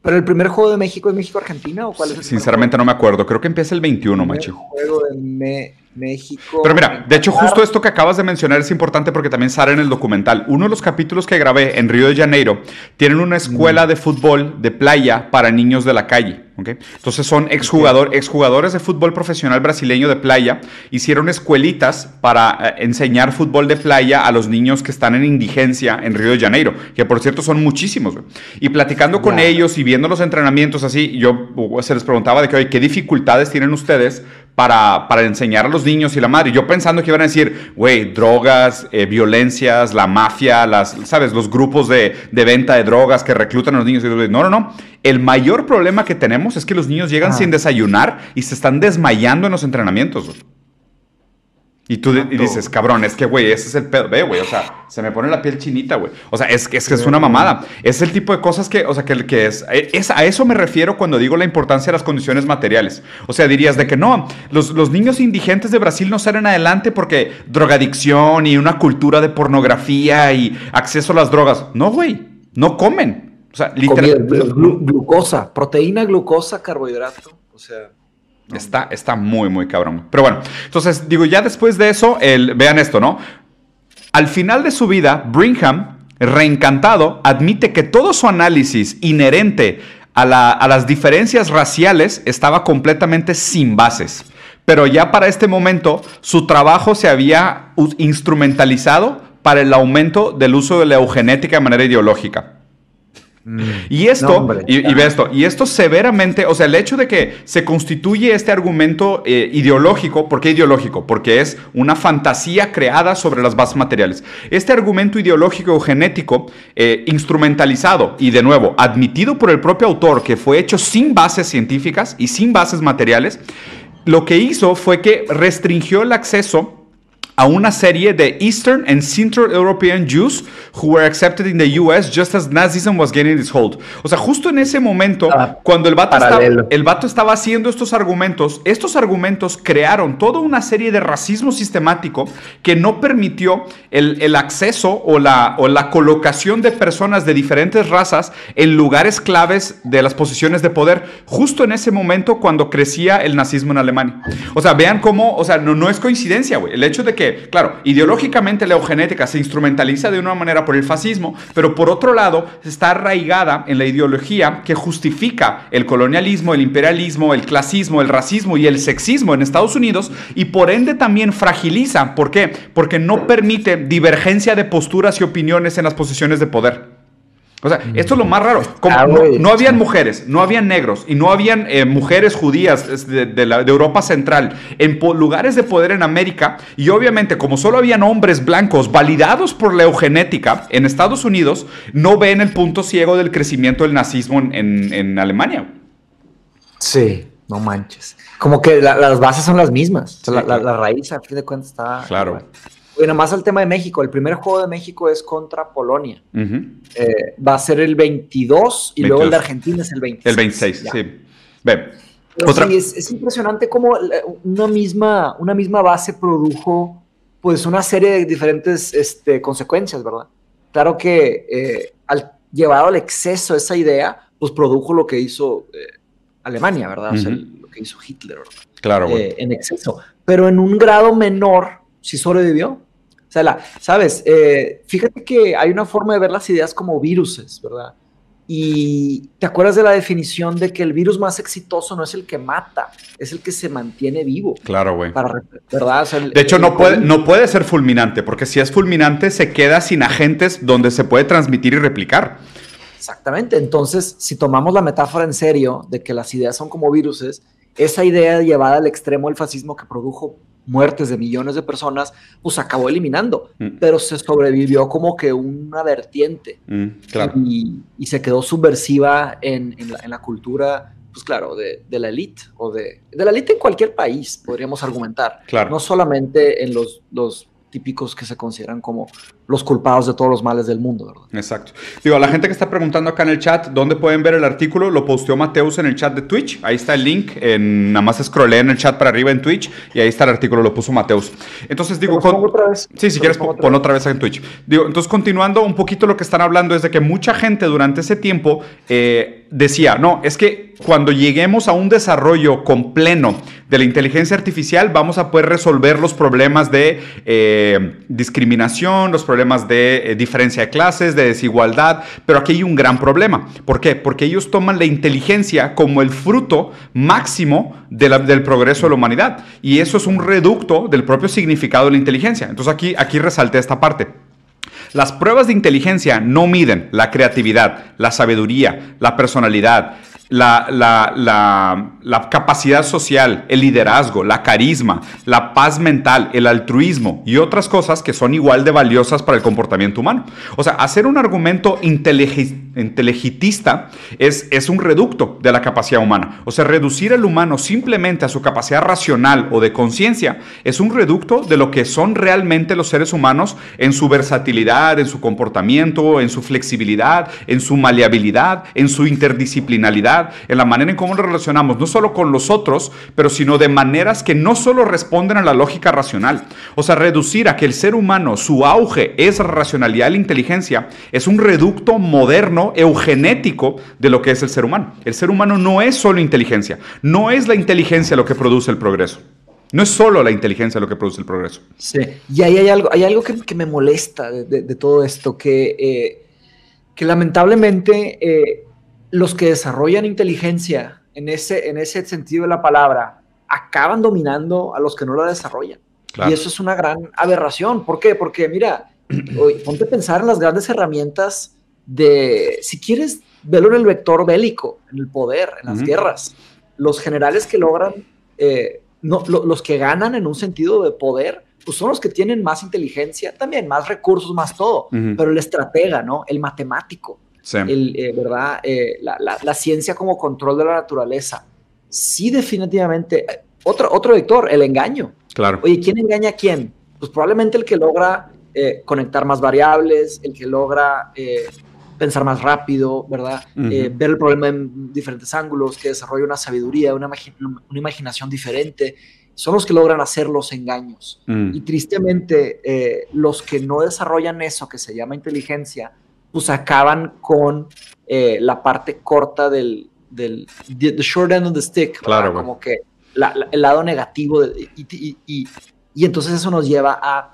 ¿Pero el primer juego de México es México-Argentina o cuál es el Sinceramente no me acuerdo. Creo que empieza el 21, macho. juego de México. Pero mira, de hecho, justo esto que acabas de mencionar es importante porque también sale en el documental. Uno de los capítulos que grabé en Río de Janeiro tienen una escuela de fútbol de playa para niños de la calle. Entonces son exjugador, exjugadores de fútbol profesional brasileño de playa. Hicieron escuelitas para eh, enseñar fútbol de playa a los niños que están en indigencia en Río de Janeiro, que por cierto son muchísimos. Y platicando con ellos y viendo los entrenamientos así, yo uh, se les preguntaba de que, ¿qué dificultades tienen ustedes para, para, enseñar a los niños y la madre. Yo pensando que iban a decir, güey, drogas, eh, violencias, la mafia, las, ¿sabes? Los grupos de, de, venta de drogas que reclutan a los niños. No, no, no. El mayor problema que tenemos es que los niños llegan sin desayunar y se están desmayando en los entrenamientos. Y tú dices, cabrón, es que, güey, ese es el pedo. Ve, güey, o sea, se me pone la piel chinita, güey. O sea, es que es, es, una mamada. Es el tipo de cosas que, o sea, que, que es, es, A eso me refiero cuando digo la importancia de las condiciones materiales. O sea, dirías de que no, los, los niños indigentes de Brasil no salen adelante porque drogadicción y una cultura de pornografía y acceso a las drogas. No, güey, no comen. O sea, literalmente. Glucosa, proteína, glucosa, carbohidrato. O sea. Está, está muy, muy cabrón. Pero bueno, entonces digo, ya después de eso, el, vean esto, ¿no? Al final de su vida, Brigham, reencantado, admite que todo su análisis inherente a, a las diferencias raciales estaba completamente sin bases. Pero ya para este momento, su trabajo se había instrumentalizado para el aumento del uso de la eugenética de manera ideológica. Mm. Y esto, y, ve esto, y esto severamente, o sea, el hecho de que se constituye este argumento eh, ideológico, ¿por qué ideológico? Porque es una fantasía creada sobre las bases materiales. Este argumento ideológico o genético, eh, instrumentalizado y de nuevo, admitido por el propio autor, que fue hecho sin bases científicas y sin bases materiales, lo que hizo fue que restringió el acceso a una serie de Eastern and Central European Jews who were accepted in the US just as Nazism was getting its hold. O sea, justo en ese momento, ah, cuando el vato, estaba, el vato estaba haciendo estos argumentos, estos argumentos crearon toda una serie de racismo sistemático que no permitió el, el acceso o la, o la colocación de personas de diferentes razas en lugares claves de las posiciones de poder, justo en ese momento cuando crecía el nazismo en Alemania. O sea, vean cómo, o sea, no, no es coincidencia, güey. El hecho de que claro, ideológicamente la eugenética se instrumentaliza de una manera por el fascismo, pero por otro lado está arraigada en la ideología que justifica el colonialismo, el imperialismo, el clasismo, el racismo y el sexismo en Estados Unidos y por ende también fragiliza. ¿Por qué? Porque no permite divergencia de posturas y opiniones en las posiciones de poder. O sea, esto es lo más raro. Ah, no, habían mujeres, no habían negros y no habían eh, mujeres judías de, Europa Central en lugares de poder en América. Y obviamente, como solo habían hombres blancos validados por la eugenética en Estados Unidos, no ven el punto ciego del crecimiento del nazismo en, Alemania. Sí, no manches. Como que las bases son las mismas. la, raíz, a fin de cuentas, está. Claro. Bueno, más al tema de México. El primer juego de México es contra Polonia. Eh, va a ser el 22 y luego el de Argentina es el 26. El 26, sí. Sí, es, impresionante cómo una misma, una misma base produjo pues una serie de diferentes este, consecuencias, ¿verdad? Claro que eh, al llevado al exceso esa idea, pues produjo lo que hizo eh, Alemania, ¿verdad? O sea, lo que hizo Hitler, ¿verdad? Claro. en exceso. Pero en un grado menor, sí sobrevivió. Sea, la, sabes, eh, fíjate que hay una forma de ver las ideas como viruses, ¿verdad? Y te acuerdas de la definición de que el virus más exitoso no es el que mata, es el que se mantiene vivo. Claro, güey. ¿Verdad? de hecho, no, puede, no puede ser fulminante, porque si es fulminante se queda sin agentes donde se puede transmitir y replicar. Exactamente. Entonces, si tomamos la metáfora en serio de que las ideas son como viruses, esa idea llevada al extremo del fascismo que produjo muertes de millones de personas, pues acabó eliminando, mm. pero se sobrevivió como que una vertiente mm, y, se quedó subversiva en, la, cultura, pues claro, de, la élite o de, de la élite en cualquier país, podríamos argumentar, claro. no solamente en los, los típicos que se consideran como los culpados de todos los males del mundo, ¿verdad? Exacto. Digo, a la gente que está preguntando acá en el chat, ¿dónde pueden ver el artículo? Lo posteó Mateus en el chat de Twitch. Ahí está el link. En, nada más scrollé en el chat para arriba en Twitch y ahí está el artículo, lo puso Mateus. Entonces digo... Con... otra vez. Sí, si quieres, pon otra vez en Twitch. Digo, entonces continuando un poquito lo que están hablando es de que mucha gente durante ese tiempo eh, decía, no, es que cuando lleguemos a un desarrollo completo de la inteligencia artificial, vamos a poder resolver los problemas de eh, discriminación, los problemas de eh, diferencia de clases, de desigualdad, pero aquí hay un gran problema. ¿Por qué? Porque ellos toman la inteligencia como el fruto máximo del progreso de la humanidad. Y eso es un reducto del propio significado de la inteligencia. Entonces aquí, aquí resalté esta parte. Las pruebas de inteligencia no miden la creatividad, la sabiduría, la personalidad, la, la, capacidad social, el liderazgo, la carisma, la paz mental, el altruismo y otras cosas que son igual de valiosas para el comportamiento humano. O sea, hacer un argumento inteligitista es, es un reducto de la capacidad humana. O sea, reducir al humano simplemente a su capacidad racional o de conciencia es un reducto de lo que son realmente los seres humanos en su versatilidad, en su comportamiento, en su flexibilidad, en su maleabilidad, en su interdisciplinaridad en la manera en cómo nos relacionamos, no solo con los otros, pero sino de maneras que no solo responden a la lógica racional. O sea, reducir a que el ser humano, su auge es racionalidad y la inteligencia, es un reducto moderno, eugenético de lo que es el ser humano. El ser humano no es solo inteligencia, no es la inteligencia lo que produce el progreso. No es solo la inteligencia lo que produce el progreso. Sí, y ahí hay algo, hay algo que, me molesta de, todo esto, que, eh, que lamentablemente eh, los que desarrollan inteligencia en ese, en ese sentido de la palabra acaban dominando a los que no la desarrollan. Y eso es una gran aberración. ¿Por qué? Porque mira, ponte a pensar en las grandes herramientas de, si quieres verlo en el vector bélico, en el poder, en las guerras, los generales que logran, eh, no, los que ganan en un sentido de poder, pues son los que tienen más inteligencia, también más recursos, más todo, pero el estratega, ¿no? El matemático, el, eh, ¿verdad? Eh, la, ciencia como control de la naturaleza. Sí, definitivamente. Otro, otro vector, el engaño. Claro. Oye, ¿quién engaña a quién? pues probablemente el que logra eh, conectar más variables, el que logra eh, pensar más rápido, ¿verdad? Eh, ver el problema en diferentes ángulos, que desarrolla una sabiduría, una, una imaginación diferente, son los que logran hacer los engaños. Mm. Y tristemente, los que no desarrollan eso, que se llama inteligencia, pues acaban con la parte corta del, del the, short end of the stick, claro, como que el lado negativo y, y, entonces eso nos lleva a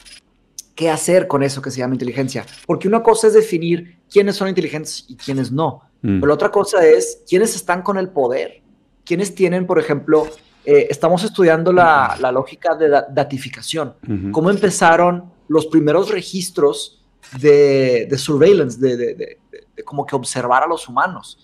qué hacer con eso que se llama inteligencia. Porque una cosa es definir quiénes son inteligentes y quiénes no. Mm. Pero la otra cosa es quiénes están con el poder. Quiénes tienen, por ejemplo, eh, estamos estudiando la, la, lógica de datificación. Cómo empezaron los primeros registros de, de surveillance, de, de, de, como que observar a los humanos.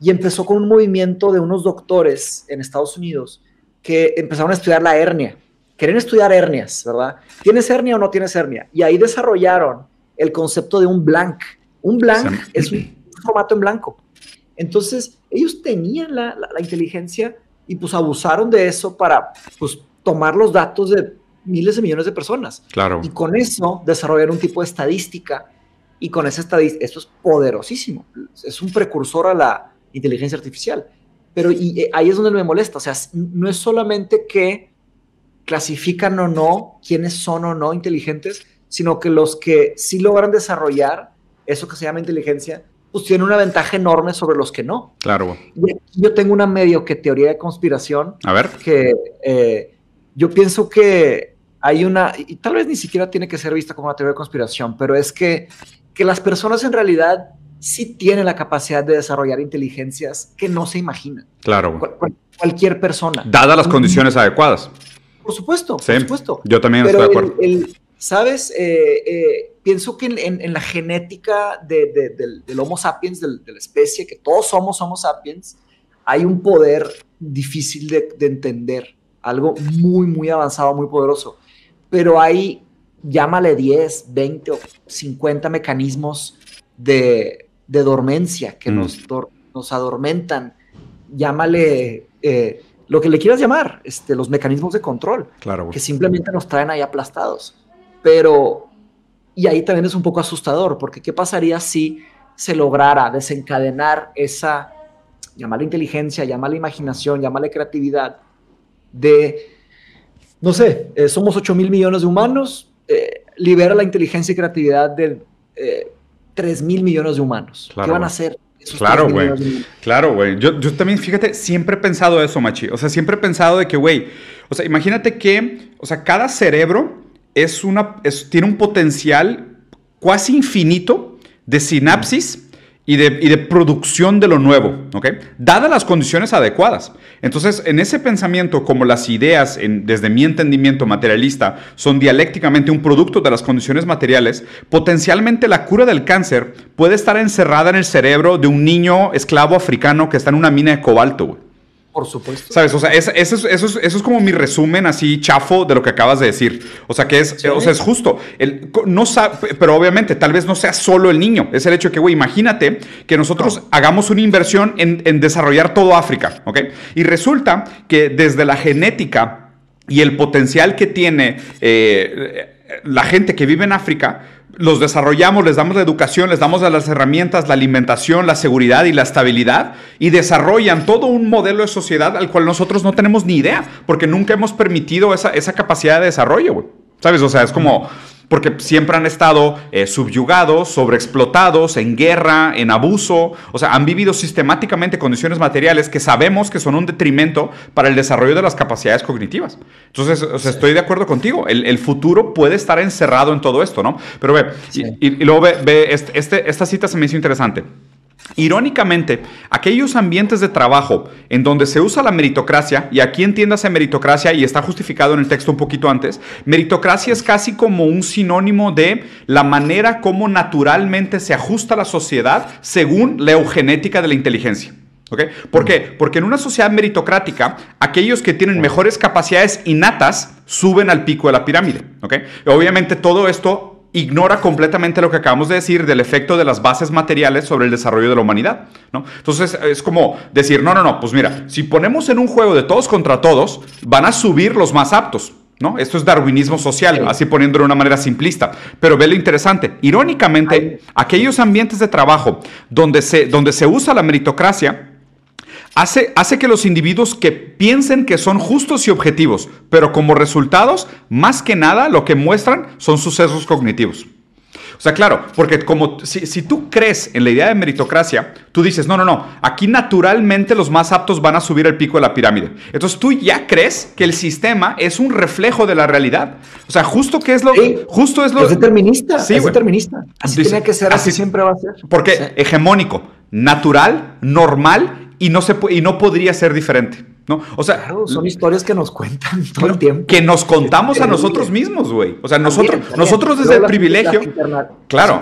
Y empezó con un movimiento de unos doctores en Estados Unidos que empezaron a estudiar la hernia. Querían estudiar hernias, ¿verdad? ¿Tienes hernia o no tienes hernia? Y ahí desarrollaron el concepto de un blank. Un blank es un formato en blanco. Entonces, ellos tenían la, inteligencia y pues abusaron de eso para pues tomar los datos de miles de millones de personas. Claro. Y con eso desarrollaron un tipo de estadística y con esa estadística, esto es poderosísimo. Es un precursor a la inteligencia artificial. Pero y, eh, ahí es donde me molesta, o sea, no es solamente que clasifican o no quiénes son o no inteligentes, sino que los que sí logran desarrollar eso que se llama inteligencia, pues tienen una ventaja enorme sobre los que no. Claro. Yo tengo una medio que teoría de conspiración. A ver. Que eh, yo pienso que hay una, y tal vez ni siquiera tiene que ser vista como una teoría de conspiración, pero es que, que las personas en realidad sí tiene la capacidad de desarrollar inteligencias que no se imaginan. Claro. cualquier persona. Dadas las condiciones adecuadas. Por supuesto, por supuesto. Yo también estoy de acuerdo. ¿Sabes? Eh, eh, pienso que en, la genética del, Homo sapiens, de la especie, que todos somos Homo sapiens, hay un poder difícil de, de entender, algo muy, muy avanzado, muy poderoso. Pero hay, llámale 10, 20 o 50 mecanismos de, de dormencia, que mm. nos, nos adormentan. Llámale eh, lo que le quieras llamar, este, los mecanismos de control, claro, que simplemente nos traen ahí aplastados. Pero, y ahí también es un poco asustador, porque ¿qué pasaría si se lograra desencadenar esa, llámale inteligencia, llámale imaginación, llámale creatividad, de, no sé, eh, somos 8 mil millones de humanos, eh, libera la inteligencia y creatividad de 3 mil millones de humanos. ¿Qué van a hacer? claro, güey. Claro, güey. Yo, yo, también, fíjate, siempre he pensado eso, Machi. O sea, siempre he pensado de que, güey, o sea, imagínate que, o sea, cada cerebro es una, es, tiene un potencial casi infinito de sinapsis y de, producción de lo nuevo, ¿ok? Dadas las condiciones adecuadas. Entonces, en ese pensamiento, como las ideas, desde mi entendimiento materialista, son dialécticamente un producto de las condiciones materiales, potencialmente la cura del cáncer puede estar encerrada en el cerebro de un niño esclavo africano que está en una mina de cobalto. Por supuesto. ¿Sabes? O sea, eso, es, como mi resumen así chafo de lo que acabas de decir. O sea, que es, o sea, es justo. El, no pero obviamente, tal vez no sea solo el niño. Es el hecho de que, güey, imagínate que nosotros hagamos una inversión en, desarrollar todo África, ¿ok? Y resulta que desde la genética y el potencial que tiene eh, la gente que vive en África, los desarrollamos, les damos la educación, les damos las herramientas, la alimentación, la seguridad y la estabilidad y desarrollan todo un modelo de sociedad al cual nosotros no tenemos ni idea porque nunca hemos permitido esa, esa capacidad de desarrollo, ¿Sabes? O sea, es como porque siempre han estado eh, subyugados, sobreexplotados, en guerra, en abuso, o sea, han vivido sistemáticamente condiciones materiales que sabemos que son un detrimento para el desarrollo de las capacidades cognitivas. Entonces, estoy de acuerdo contigo, el, futuro puede estar encerrado en todo esto, ¿no? Pero ve, y, luego ve, este, este, esta cita se me hizo interesante. Irónicamente, aquellos ambientes de trabajo en donde se usa la meritocracia, y aquí entiéndase meritocracia y está justificado en el texto un poquito antes, meritocracia es casi como un sinónimo de la manera como naturalmente se ajusta la sociedad según la eugenética de la inteligencia. ¿Por qué? Porque en una sociedad meritocrática, aquellos que tienen mejores capacidades innatas suben al pico de la pirámide. Obviamente todo esto ignora completamente lo que acabamos de decir del efecto de las bases materiales sobre el desarrollo de la humanidad. ¿no? Entonces es como decir, no, no, no, pues mira, si ponemos en un juego de todos contra todos, van a subir los más aptos. ¿no? Esto es darwinismo social, así poniéndolo de una manera simplista. Pero ve lo interesante. Irónicamente, aquellos ambientes de trabajo donde se, donde se usa la meritocracia, Hace, hace, que los individuos que piensen que son justos y objetivos, pero como resultados, más que nada, lo que muestran son sucesos cognitivos. O sea, claro, porque como si, tú crees en la idea de meritocracia, tú dices, no, no, no, aquí naturalmente los más aptos van a subir el pico de la pirámide. Entonces tú ya crees que el sistema es un reflejo de la realidad. O sea, justo que es lo... justo es lo... Es determinista, sí, es determinista. Así tiene que ser, así, siempre va a ser. Porque hegemónico, natural, normal y no, se, y no podría ser diferente. ¿no? O sea, son historias que nos cuentan todo el tiempo. Que nos contamos a nosotros mismos, güey. O sea, nosotros, nosotros desde el privilegio, claro,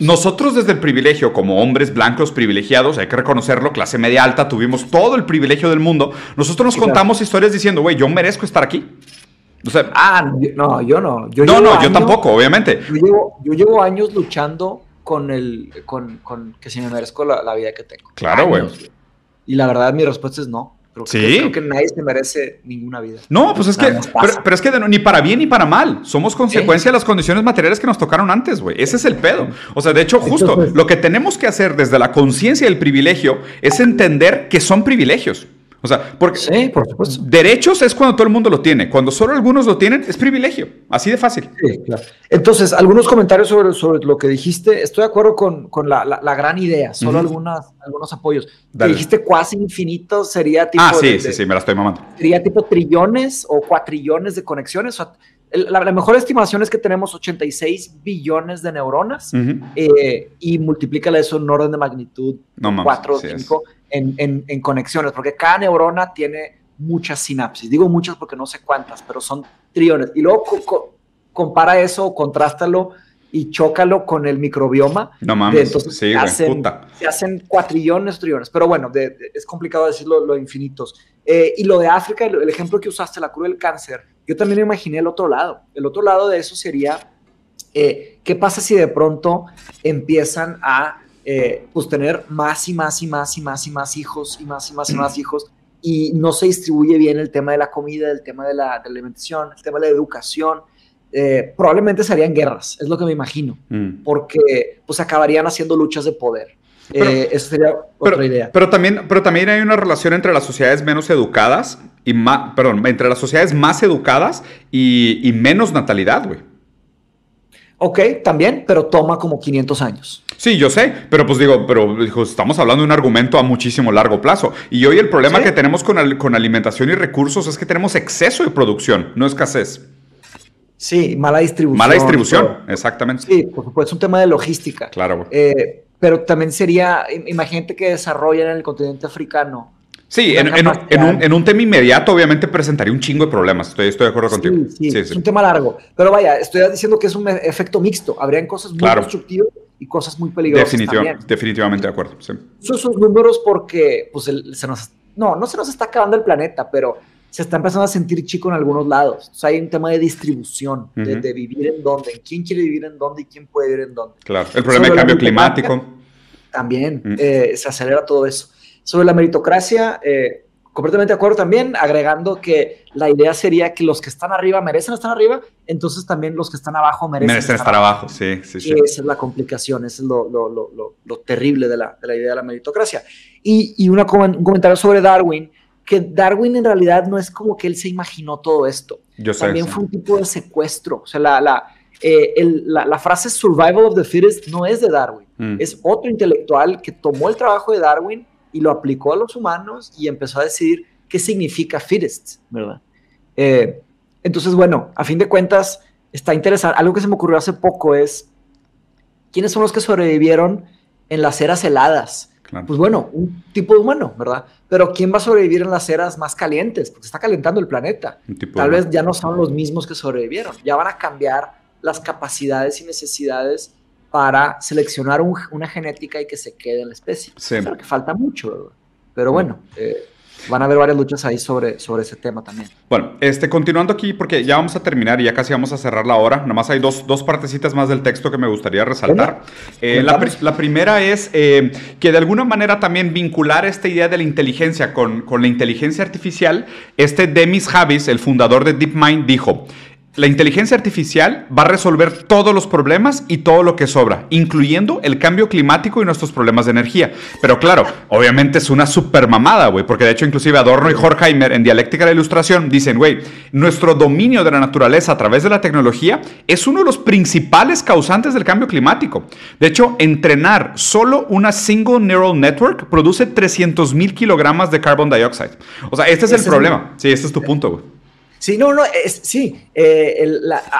nosotros desde el privilegio como hombres blancos privilegiados, hay que reconocerlo, clase media alta, tuvimos todo el privilegio del mundo. Nosotros nos contamos historias diciendo, güey, yo merezco estar aquí. O sea, ah, no, yo no. Yo no, no, yo tampoco, obviamente. Yo llevo, yo llevo años luchando con el, con, con que si me merezco la, vida que tengo. Claro, güey. Y la verdad, mi respuesta es no. sí. Creo que nadie se merece ninguna vida. No, pues es que, pero, es que ni para bien ni para mal. Somos consecuencia de las condiciones materiales que nos tocaron antes, güey. Ese es el pedo. O sea, de hecho, justo lo que tenemos que hacer desde la conciencia del privilegio es entender que son privilegios. O sea, porque sí, por supuesto. derechos es cuando todo el mundo lo tiene. Cuando solo algunos lo tienen, es privilegio. Así de fácil. Sí, claro. Entonces, algunos comentarios sobre, sobre lo que dijiste. Estoy de acuerdo con, con la, la, gran idea. Solo algunas, algunos apoyos. dijiste cuasi infinito sería tipo. Ah, sí, sí, sí, me la estoy mamando. Sería tipo trillones o cuatrillones de conexiones. O sea, la, mejor estimación es que tenemos 86 billones de neuronas eh, y multiplícale eso en orden de magnitud no, 4 o 5 en, conexiones, porque cada neurona tiene muchas sinapsis. Digo muchas porque no sé cuántas, pero son trillones. Y luego compara eso, contrástalo y chócalo con el microbioma. No mames, entonces sí, se, hacen, se hacen cuatrillones, trillones. Pero bueno, es complicado decirlo lo infinitos. Eh, y lo de África, el, ejemplo que usaste, la cura del cáncer, yo también imaginé el otro lado. El otro lado de eso sería, eh, ¿qué pasa si de pronto empiezan a eh, pues tener más y más y más y más y más hijos y más y más y más hijos y no se distribuye bien el tema de la comida, el tema de la, alimentación, el tema de la educación? Eh, probablemente serían guerras, es lo que me imagino, mm. porque pues acabarían haciendo luchas de poder. Eh, esa sería otra idea. Pero también, pero también hay una relación entre las sociedades menos educadas y más, perdón, entre las sociedades más educadas y, menos natalidad, güey. Ok, también, pero toma como 500 años. Sí, yo sé, pero pues digo, pero estamos hablando de un argumento a muchísimo largo plazo. Y hoy el problema que tenemos con, con alimentación y recursos es que tenemos exceso de producción, no escasez. Sí, mala distribución. Mala distribución, exactamente. Sí, por supuesto, es un tema de logística. Claro. Eh, pero también sería, imagínate que desarrollan en el continente africano. Sí, en, un, tema inmediato obviamente presentaría un chingo de problemas, estoy, estoy de acuerdo contigo. Sí, sí, es un tema largo, pero vaya, estoy diciendo que es un efecto mixto, habrían cosas muy constructivas y cosas muy peligrosas Definitivamente de acuerdo, sí. Esos números porque pues, se nos, no, no se nos está acabando el planeta, pero se está empezando a sentir chico en algunos lados. O sea, hay un tema de distribución, de, vivir en dónde, en quién quiere vivir en dónde y quién puede vivir en dónde. Claro, el problema del cambio climático. También eh, se acelera todo eso. Sobre la meritocracia, eh, completamente de acuerdo también, agregando que la idea sería que los que están arriba merecen estar arriba, entonces también los que están abajo merecen, merecen estar, abajo. Sí, sí, sí. Esa es la complicación, esa es lo, lo, lo, lo terrible de la, de la, idea de la meritocracia. Y, y una, un comentario sobre Darwin que Darwin en realidad no es como que él se imaginó todo esto. Yo También fue un tipo de secuestro. O sea, la, la, eh, la, frase survival of the fittest no es de Darwin. Mm. Es otro intelectual que tomó el trabajo de Darwin y lo aplicó a los humanos y empezó a decidir qué significa fittest, ¿verdad? Eh, entonces, bueno, a fin de cuentas, está interesante. Algo que se me ocurrió hace poco es, ¿quiénes son los que sobrevivieron en las eras heladas? Pues bueno, un tipo de humano, ¿verdad? Pero ¿quién va a sobrevivir en las eras más calientes? Porque está calentando el planeta. Tal vez ya no son los mismos que sobrevivieron. Ya van a cambiar las capacidades y necesidades para seleccionar una genética y que se quede en la especie. Sí. Pero que falta mucho, ¿verdad? Pero bueno. Eh, van a haber varias luchas ahí sobre, sobre ese tema también. Bueno, este, continuando aquí, porque ya vamos a terminar y ya casi vamos a cerrar la hora. Nomás hay dos, dos partecitas más del texto que me gustaría resaltar. Eh, la, primera es eh, que de alguna manera también vincular esta idea de la inteligencia con, con la inteligencia artificial. Este Demis Havis, el fundador de DeepMind, dijo la inteligencia artificial va a resolver todos los problemas y todo lo que sobra, incluyendo el cambio climático y nuestros problemas de energía. Pero claro, obviamente es una super mamada, güey, porque de hecho inclusive Adorno y Horkheimer en Dialéctica de la Ilustración dicen, güey, nuestro dominio de la naturaleza a través de la tecnología es uno de los principales causantes del cambio climático. De hecho, entrenar solo una single neural network produce 300 mil kilogramos de carbon dioxide. O sea, este es el problema. Sí, este es tu punto, güey. Sí, no, no, es, sí, eh,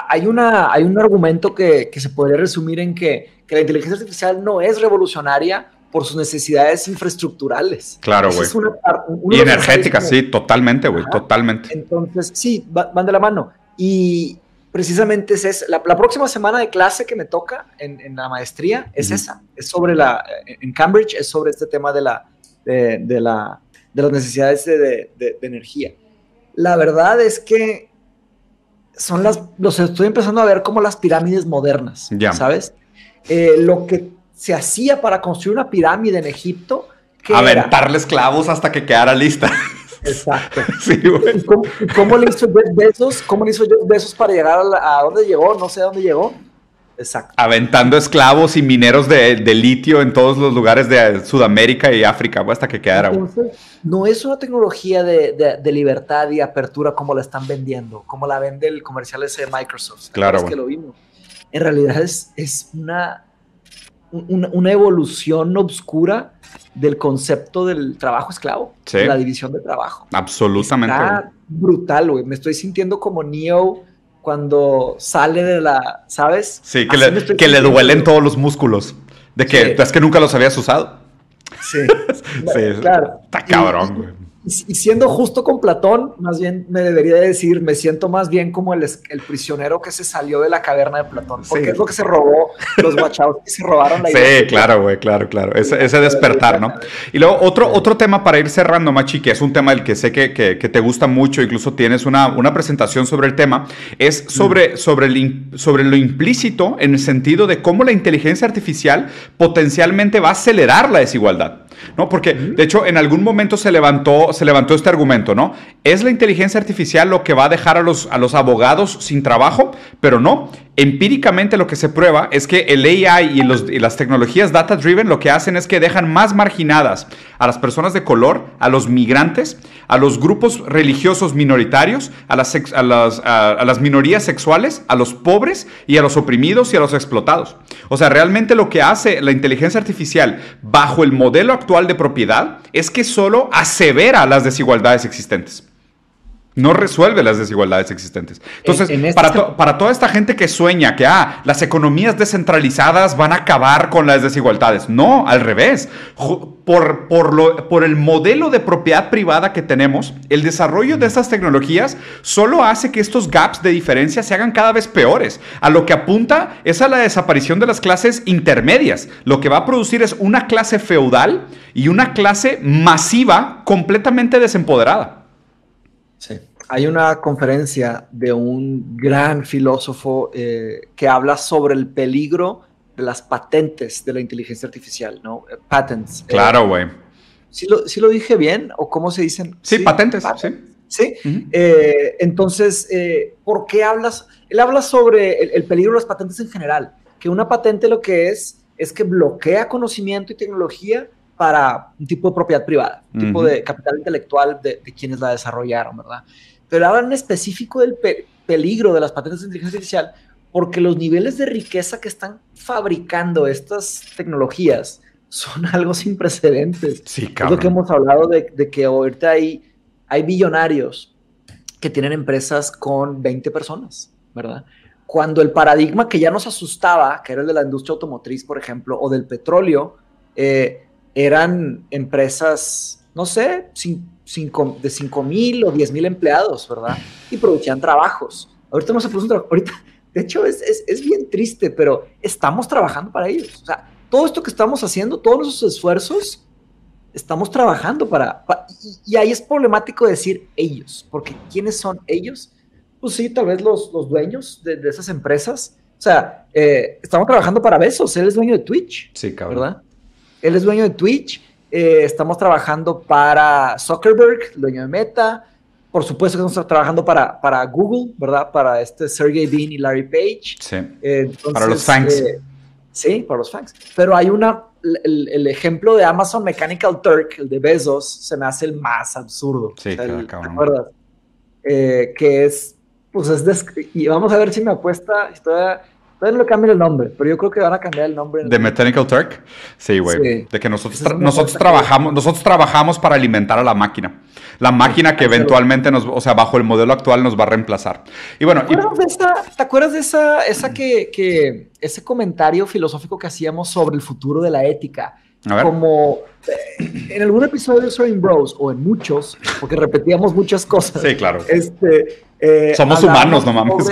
hay, una, hay un argumento que, se podría resumir en que, la inteligencia artificial no es revolucionaria por sus necesidades infraestructurales. Claro, güey. Y energéticas, sí, totalmente, güey, totalmente. Entonces, sí, van de la mano. Y precisamente es. La, próxima semana de clase que me toca en, la maestría es esa. Es sobre la, en Cambridge, es sobre este tema de, la, de, la, de las necesidades de, de energía la verdad es que son las, los estoy empezando a ver como las pirámides modernas, ¿sabes? Eh, lo que se hacía para construir una pirámide en Egipto. Aventarle esclavos hasta que quedara lista. Exacto. sí, cómo, le hizo Jeff Bezos? ¿Cómo le hizo Jeff Bezos para llegar a, a dónde llegó? No sé a dónde llegó. Exacto. Aventando esclavos y mineros de, litio en todos los lugares de Sudamérica y África, hasta que quedara. no es una tecnología de, libertad y apertura como la están vendiendo, como la vende el comercial ese de Microsoft. Claro. que lo vimos. En realidad es, es una, una, evolución obscura del concepto del trabajo esclavo, la división de trabajo. Absolutamente. Está brutal, güey. Me estoy sintiendo como Neo cuando sale de la, ¿sabes? Sí, que, le, que le, duelen todos los músculos. De que es que nunca los habías usado. Sí. sí, claro. Está cabrón, güey y siendo justo con Platón, más bien me debería decir, me siento más bien como el, el prisionero que se salió de la caverna de Platón, porque es lo que se robó los guachados que se robaron la idea. Sí, claro, güey, claro, claro. Ese, despertar, ¿no? Y luego otro, otro tema para ir cerrando, Machi, que es un tema del que sé que, que, te gusta mucho, incluso tienes una, una, presentación sobre el tema, es sobre, mm. sobre, sobre lo implícito en el sentido de cómo la inteligencia artificial potencialmente va a acelerar la desigualdad. ¿no? Porque, de hecho, en algún momento se levantó, se levantó este argumento, ¿no? ¿Es la inteligencia artificial lo que va a dejar a los, a los abogados sin trabajo? Pero no. Empíricamente lo que se prueba es que el AI y, las tecnologías data-driven lo que hacen es que dejan más marginadas a las personas de color, a los migrantes, a los grupos religiosos minoritarios, a las, a las, a las minorías sexuales, a los pobres y a los oprimidos y a los explotados. O sea, realmente lo que hace la inteligencia artificial bajo el modelo actual de propiedad es que solo asevera las desigualdades existentes no resuelve las desigualdades existentes. Entonces, este para, para, toda esta gente que sueña que ah, las economías descentralizadas van a acabar con las desigualdades, no, al revés. Por, por, lo, por el modelo de propiedad privada que tenemos, el desarrollo de estas tecnologías solo hace que estos gaps de diferencia se hagan cada vez peores. A lo que apunta es a la desaparición de las clases intermedias. Lo que va a producir es una clase feudal y una clase masiva completamente desempoderada. Sí. Hay una conferencia de un gran filósofo eh, que habla sobre el peligro de las patentes de la inteligencia artificial, ¿no? Eh, patents. Eh, claro, güey. ¿sí, lo, dije bien? ¿O cómo se dicen? Sí, patentes, sí. Sí. entonces, ¿por qué hablas? Él habla sobre el, peligro de las patentes en general, que una patente lo que es es que bloquea conocimiento y tecnología para un tipo de propiedad privada, un tipo de capital intelectual de, quienes la desarrollaron, ¿verdad? Pero hablan en específico del peligro de las patentes de inteligencia artificial porque los niveles de riqueza que están fabricando estas tecnologías son algo sin precedentes. Sí, Es lo que hemos hablado de, que ahorita hay, hay billonarios que tienen empresas con 20 personas, ¿verdad? Cuando el paradigma que ya nos asustaba, que era el de la industria automotriz, por ejemplo, o del petróleo, eh, eran empresas, no sé, de 5 mil o 10 mil empleados, ¿verdad? Y producían trabajos. Ahorita no se produce un trabajo. Ahorita, de hecho, es, es, es, bien triste, pero estamos trabajando para ellos. O sea, todo esto que estamos haciendo, todos nuestros esfuerzos, estamos trabajando para... y, ahí es problemático decir ellos, porque ¿quiénes son ellos? Pues sí, tal vez los, los dueños de, de, esas empresas. O sea, eh, estamos trabajando para Besos, él es dueño de Twitch. Sí, cabrón. ¿Verdad? Él es dueño de Twitch. Eh, estamos trabajando para Zuckerberg, dueño de Meta. Por supuesto que estamos trabajando para, para Google, ¿verdad? Para este Sergey Bean y Larry Page. Sí. para los fans. sí, para los fans. Pero hay una el, ejemplo de Amazon Mechanical Turk, el de Bezos, se me hace el más absurdo. Sí, ¿te acuerdas? Eh, que es, pues es, y vamos a ver si me apuesta, todavía, todavía no le cambian el nombre, pero yo creo que van a cambiar el nombre. ¿De Mechanical Turk? Sí, güey. De que nosotros, nosotros trabajamos, nosotros trabajamos para alimentar a la máquina. La máquina que eventualmente nos, o sea, bajo el modelo actual nos va a reemplazar. Y bueno. ¿Te acuerdas, de, esa, ¿te acuerdas de esa, esa que, que, ese comentario filosófico que hacíamos sobre el futuro de la ética? Como eh, en algún episodio de Swing Bros, o en muchos, porque repetíamos muchas cosas. Sí, claro. Este, eh, Somos humanos, no mames.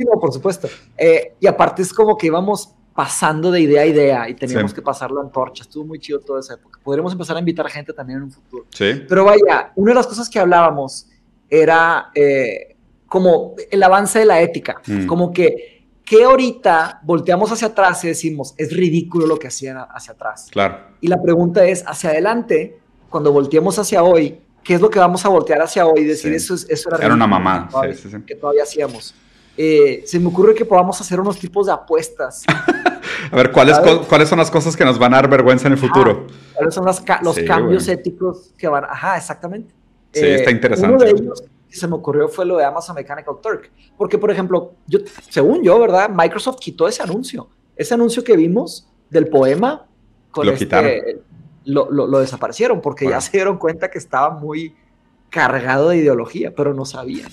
Sí, no, por supuesto. Eh, y aparte es como que íbamos pasando de idea a idea y teníamos que pasar la antorcha. Estuvo muy chido toda esa época. Podríamos empezar a invitar a gente también en un futuro. Sí. Pero vaya, una de las cosas que hablábamos era eh, como el avance de la ética. Mm. Como que, que ahorita volteamos hacia atrás y decimos, es ridículo lo que hacían hacia atrás. Claro. Y la pregunta es, hacia adelante, cuando volteemos hacia hoy, ¿qué es lo que vamos a voltear hacia hoy? Y decir, eso, eso era, era una mamá que todavía hacíamos. Eh, se me ocurre que podamos hacer unos tipos de apuestas. a ver, ¿cuáles, ¿cuáles son las cosas que nos van a dar vergüenza en el futuro? ¿Cuáles son los cambios éticos que van? Ajá, exactamente. Sí, está eh, interesante. Uno de ellos que se me ocurrió fue lo de Amazon Mechanical Turk. Porque, por ejemplo, yo, según yo, ¿verdad? Microsoft quitó ese anuncio. Ese anuncio que vimos del poema. Con lo este, quitaron. Lo, lo, desaparecieron porque ya se dieron cuenta que estaba muy cargado de ideología, pero no sabían.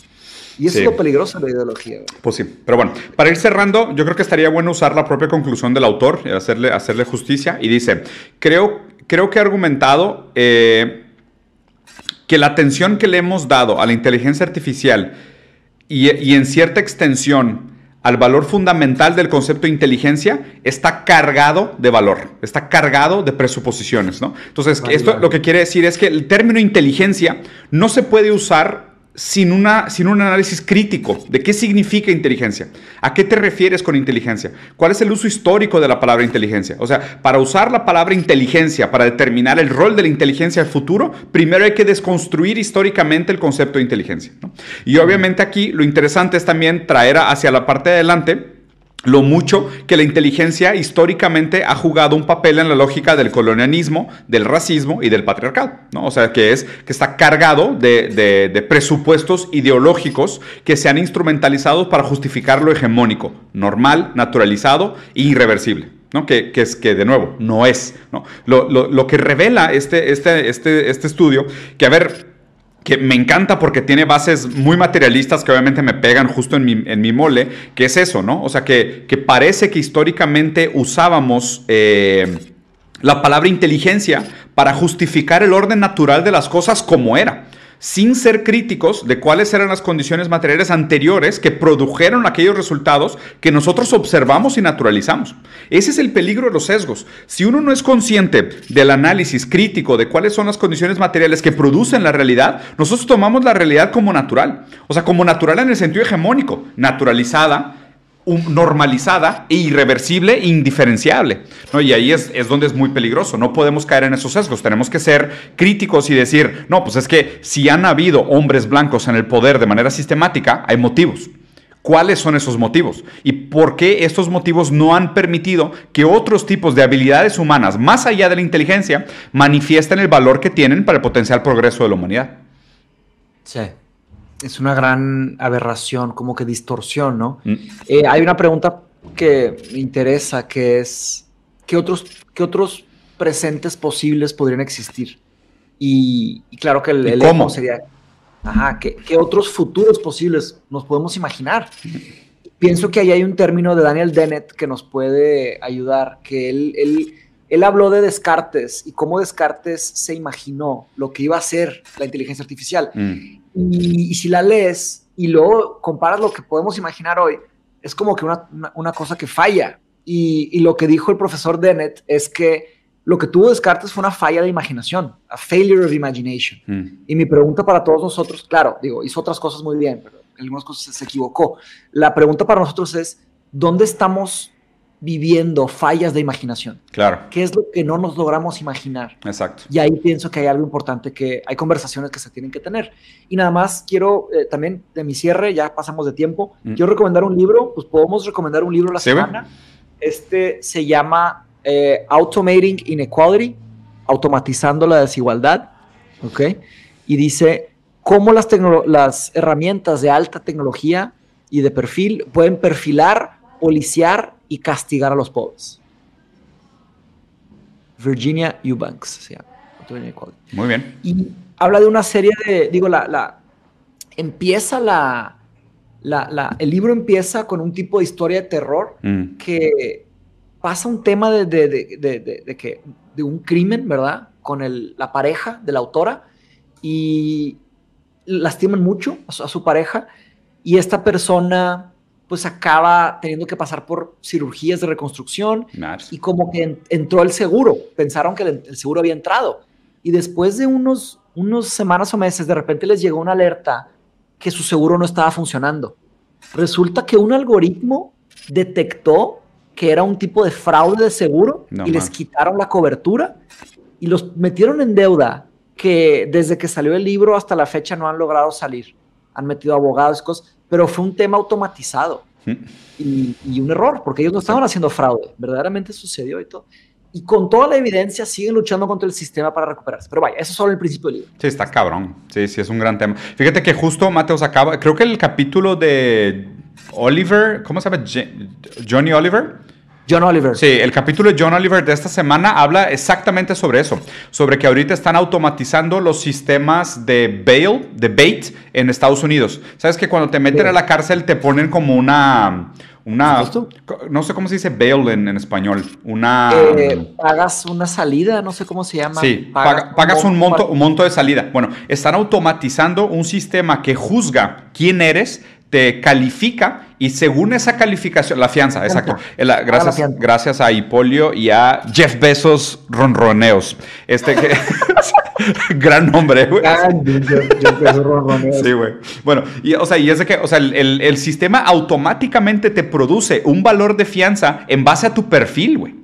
Y eso es lo peligroso de la ideología. Pues sí, pero bueno, para ir cerrando, yo creo que estaría bueno usar la propia conclusión del autor y hacerle, hacerle justicia. Y dice, creo, creo que ha argumentado eh, que la atención que le hemos dado a la inteligencia artificial y, y en cierta extensión al valor fundamental del concepto de inteligencia está cargado de valor, está cargado de presuposiciones, ¿no? Entonces, esto lo que quiere decir es que el término inteligencia no se puede usar sin, una, sin un análisis crítico de qué significa inteligencia. ¿A qué te refieres con inteligencia? ¿Cuál es el uso histórico de la palabra inteligencia? O sea, para usar la palabra inteligencia, para determinar el rol de la inteligencia el futuro, primero hay que desconstruir históricamente el concepto de inteligencia. Y obviamente aquí lo interesante es también traer hacia la parte de adelante lo mucho que la inteligencia históricamente ha jugado un papel en la lógica del colonialismo, del racismo y del patriarcado, ¿no? O sea, que es que está cargado de, presupuestos ideológicos que se han instrumentalizado para justificar lo hegemónico, normal, naturalizado e irreversible. ¿no? Que, es que de nuevo no es. ¿no? Lo, lo, que revela este, este, este, este estudio, que a ver, que me encanta porque tiene bases muy materialistas que obviamente me pegan justo en mi, en mi mole, que es eso, ¿no? O sea, que, parece que históricamente usábamos eh, la palabra inteligencia para justificar el orden natural de las cosas como era sin ser críticos de cuáles eran las condiciones materiales anteriores que produjeron aquellos resultados que nosotros observamos y naturalizamos. Ese es el peligro de los sesgos. Si uno no es consciente del análisis crítico de cuáles son las condiciones materiales que producen la realidad, nosotros tomamos la realidad como natural. O sea, como natural en el sentido hegemónico, naturalizada, normalizada e irreversible e indiferenciable. ¿no? Y ahí es, es, donde es muy peligroso. No podemos caer en esos sesgos. Tenemos que ser críticos y decir, no, pues es que si han habido hombres blancos en el poder de manera sistemática, hay motivos. ¿Cuáles son esos motivos? ¿Y por qué estos motivos no han permitido que otros tipos de habilidades humanas, más allá de la inteligencia, manifiesten el valor que tienen para el potencial progreso de la humanidad? Sí es una gran aberración, como que distorsión, ¿no? Mm. Eh, hay una pregunta que me interesa, que es, ¿qué otros, qué otros presentes posibles podrían existir? Y, claro que el, ¿Cómo? sería, ajá, ¿qué, otros futuros posibles nos podemos imaginar? Pienso que ahí hay un término de Daniel Dennett que nos puede ayudar, que él, él, él habló de Descartes y cómo Descartes se imaginó lo que iba a ser la inteligencia artificial. Mm. Y, si la lees y luego comparas lo que podemos imaginar hoy, es como que una, cosa que falla. Y, lo que dijo el profesor Dennett es que lo que tuvo Descartes fue una falla de imaginación, a failure of imagination. Mm. Y mi pregunta para todos nosotros, claro, digo, hizo otras cosas muy bien, pero en algunas cosas se equivocó. La pregunta para nosotros es, ¿dónde estamos viviendo fallas de imaginación? Claro. ¿Qué es lo que no nos logramos imaginar? Exacto. Y ahí pienso que hay algo importante, que hay conversaciones que se tienen que tener. Y nada más quiero, eh, también de mi cierre, ya pasamos de tiempo, Mm. quiero recomendar un libro, pues podemos recomendar un libro la Sí, semana. Este se llama eh, Automating Inequality, automatizando la desigualdad, ¿ok? Y dice cómo las, las herramientas de alta tecnología y de perfil pueden perfilar, policiar y castigar a los pobres. Virginia Eubanks se llama. Muy bien. Y habla de una serie de, digo, la, la empieza la, la, la- el libro empieza con un tipo de historia de terror Mm. que pasa un tema de, de, de, de- de- de que, de un crimen, ¿verdad? Con el- la pareja de la autora y lastiman mucho a su, a su pareja y esta persona pues acaba teniendo que pasar por cirugías de reconstrucción y como que en- entró el seguro, pensaron que el, el seguro había entrado. Y después de unos, unos semanas o meses, de repente les llegó una alerta que su seguro no estaba funcionando. Resulta que un algoritmo detectó que era un tipo de fraude de seguro No y les quitaron la cobertura y los metieron en deuda que desde que salió el libro hasta la fecha no han logrado salir. Han metido abogados cosas, pero fue un tema automatizado Mm. y, y un error, porque ellos no estaban haciendo fraude, verdaderamente sucedió y todo. Y con toda la evidencia siguen luchando contra el sistema para recuperarse. Pero vaya, eso es solo el principio del libro. Sí, está cabrón. Sí, sí, es un gran tema. Fíjate que justo Mateos acaba, creo que el capítulo de Oliver, ¿cómo se llama? Johnny Oliver. John Oliver. Sí, el capítulo de John Oliver de esta semana habla exactamente sobre eso, sobre que ahorita están automatizando los sistemas de bail, de bait en Estados Unidos. Sabes que cuando te meten Sí. a la cárcel te ponen como una, una, no sé cómo se dice bail en, en español, una. Eh, pagas una salida, no sé cómo se llama. Sí, paga- pagas un monto, un monto de salida. Bueno, están automatizando un sistema que juzga quién eres, te califica y según esa calificación, la fianza, exacto. La- la gracias, fianza. gracias a Hipolio y a Jeff Bezos Ronroneos. Este que gran nombre, güey. Ah, empiezo a ronronear. Sí, güey. Bueno, y, o sea, y es de que, o sea, el, el- el sistema automáticamente te produce un valor de fianza en base a tu perfil, güey.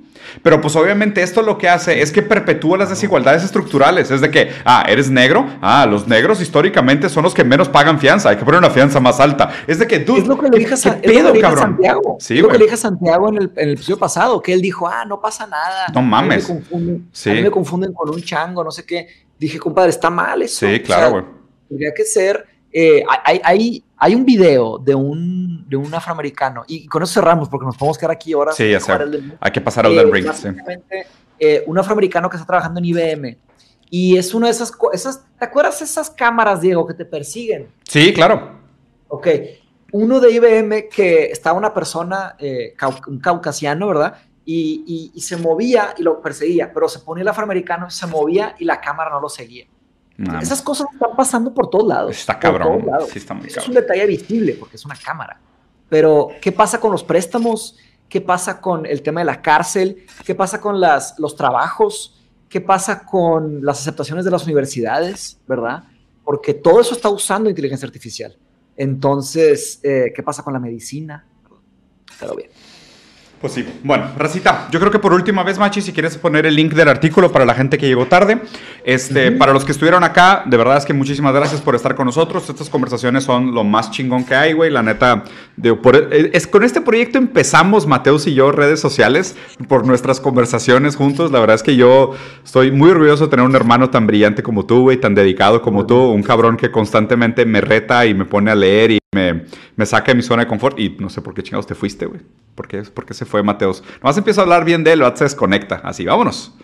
Pero pues obviamente esto lo que hace es que perpetúa las desigualdades estructurales. Es de que, ah, eres negro, ah, los negros históricamente son los que menos pagan fianza, hay que poner una fianza más alta. Es de que, dude, Es lo que le ¿qué- dije a, que cabrón? Santiago. Sí, es lo que le dije a Santiago en el, en el episodio pasado, que él dijo, ah, no pasa nada. No mames. A mí me confunden, Sí. a mí me confunden con un chango, no sé qué. Dije, compadre, está mal eso. Sí, O claro, sea, güey. Tendría que ser. Eh, hay, hay, hay un video de un, de un afroamericano, y con eso cerramos porque nos podemos quedar aquí horas. Sí, ya del- Hay que pasar al eh, del ring. sí. eh, un afroamericano que está trabajando en IBM. Y es una de esas, esas. ¿Te acuerdas esas cámaras, Diego, que te persiguen? Sí, claro. Ok. Uno de IBM que estaba una persona, eh, cau- un caucasiano, ¿verdad? Y, y- y se movía y lo perseguía, pero se ponía el afroamericano, se movía y la cámara no lo seguía. Esas cosas están pasando por todos lados. Está cabrón. lados. Sí, está muy Eso es un cabrón. detalle visible porque es una cámara. Pero, ¿qué pasa con los préstamos? ¿Qué pasa con el tema de la cárcel? ¿Qué pasa con las, los trabajos? ¿Qué pasa con las aceptaciones de las universidades? ¿Verdad? Porque todo eso está usando inteligencia artificial. Entonces, eh, ¿qué pasa con la medicina? Pero bien. Pues sí. Bueno, Racita, yo creo que por última vez, Machi, si quieres poner el link del artículo para la gente que llegó tarde. Este, Para los que estuvieron acá, de verdad es que muchísimas gracias por estar con nosotros. Estas conversaciones son lo más chingón que hay, güey. La neta, de, por- eh, es, con este proyecto empezamos, Mateus y yo, redes sociales, por nuestras conversaciones juntos. La verdad es que yo estoy muy orgulloso de tener un hermano tan brillante como tú, güey, tan dedicado como tú, un cabrón que constantemente me reta y me pone a leer y me, saca de mi zona de confort. Y no sé por qué chingados te fuiste, güey. ¿Por qué, ¿Por se fue Mateos? Nomás empiezo a hablar bien de él, el se desconecta. Así, vámonos.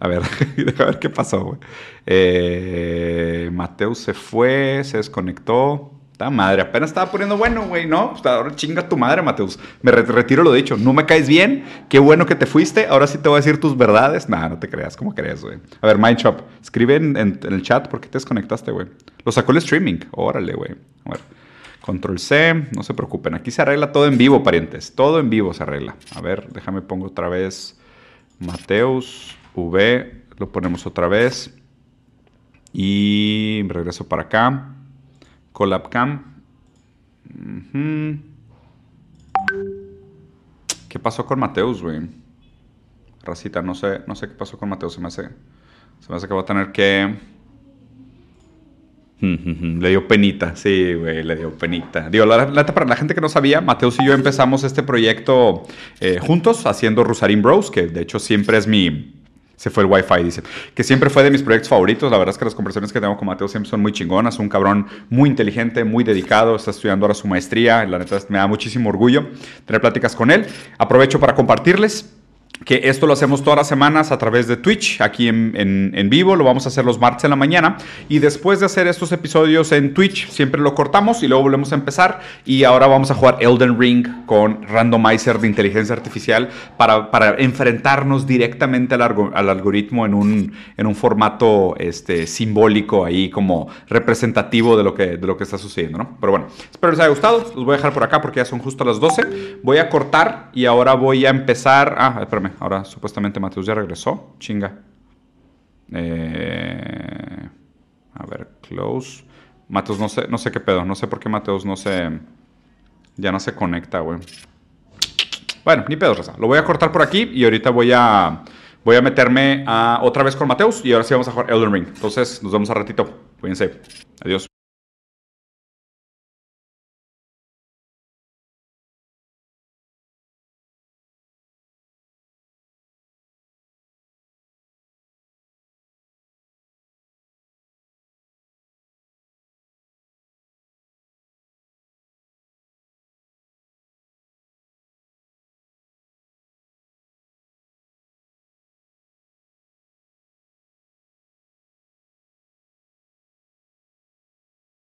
A ver, deja ver qué pasó, güey. Eh, Mateus se fue, se desconectó. Ta madre, apenas estaba poniendo bueno, güey, ¿no? Pues ahora chinga tu madre, Mateus. Me re- retiro lo dicho. No me caes bien. Qué bueno que te fuiste. Ahora sí te voy a decir tus verdades. Nah, no te creas. ¿Cómo crees, güey? A ver, Mindshop, escribe en, en- en el chat por qué te desconectaste, güey. Lo sacó el streaming. Órale, güey. A ver. Control C, no se preocupen. Aquí se arregla todo en vivo, parientes. Todo en vivo se arregla. A ver, déjame pongo otra vez Mateus V, lo ponemos otra vez. Y regreso para acá. Collab Cam. ¿Qué pasó con Mateus, güey? Racita, no sé, no sé qué pasó con Mateus. Se me hace, se me hace que voy a tener que... Le dio penita, sí, güey, le dio penita. Digo, la, para la gente que no sabía, Mateus y yo empezamos este proyecto eh, juntos haciendo Rusarin Bros, que de hecho siempre es mi, se fue el Wi-Fi, dice. Que siempre fue de mis proyectos favoritos. La verdad es que las conversaciones que tengo con Mateo siempre son muy chingonas. Un cabrón muy inteligente, muy dedicado. Está estudiando ahora su maestría. La neta me da muchísimo orgullo tener pláticas con él. Aprovecho para compartirles que esto lo hacemos todas las semanas a través de Twitch, aquí en, vivo, lo vamos a hacer los martes en la mañana. Y después de hacer estos episodios en Twitch siempre lo cortamos y luego volvemos a empezar. Y ahora vamos a jugar Elden Ring con randomizer de inteligencia artificial para, para enfrentarnos directamente al, al algoritmo en un, en un formato este, simbólico ahí como representativo de lo, que, de lo que está sucediendo, ¿no? Pero bueno, espero les haya gustado, los voy a dejar por acá porque ya son justo las 12, voy a cortar y ahora voy a empezar, ah, espérame, ahora supuestamente Mateus ya regresó. Chinga. Eh, a ver, close. Mateus, no sé, no sé qué pedo. No sé por qué Mateus no se. Ya no se conecta, güey. Bueno, ni pedo, Rosa. Lo voy a cortar por aquí y ahorita voy a. Voy a meterme otra vez con Mateus y ahora sí vamos a jugar Elden Ring. Entonces, nos vemos a ratito. Cuídense. Adiós.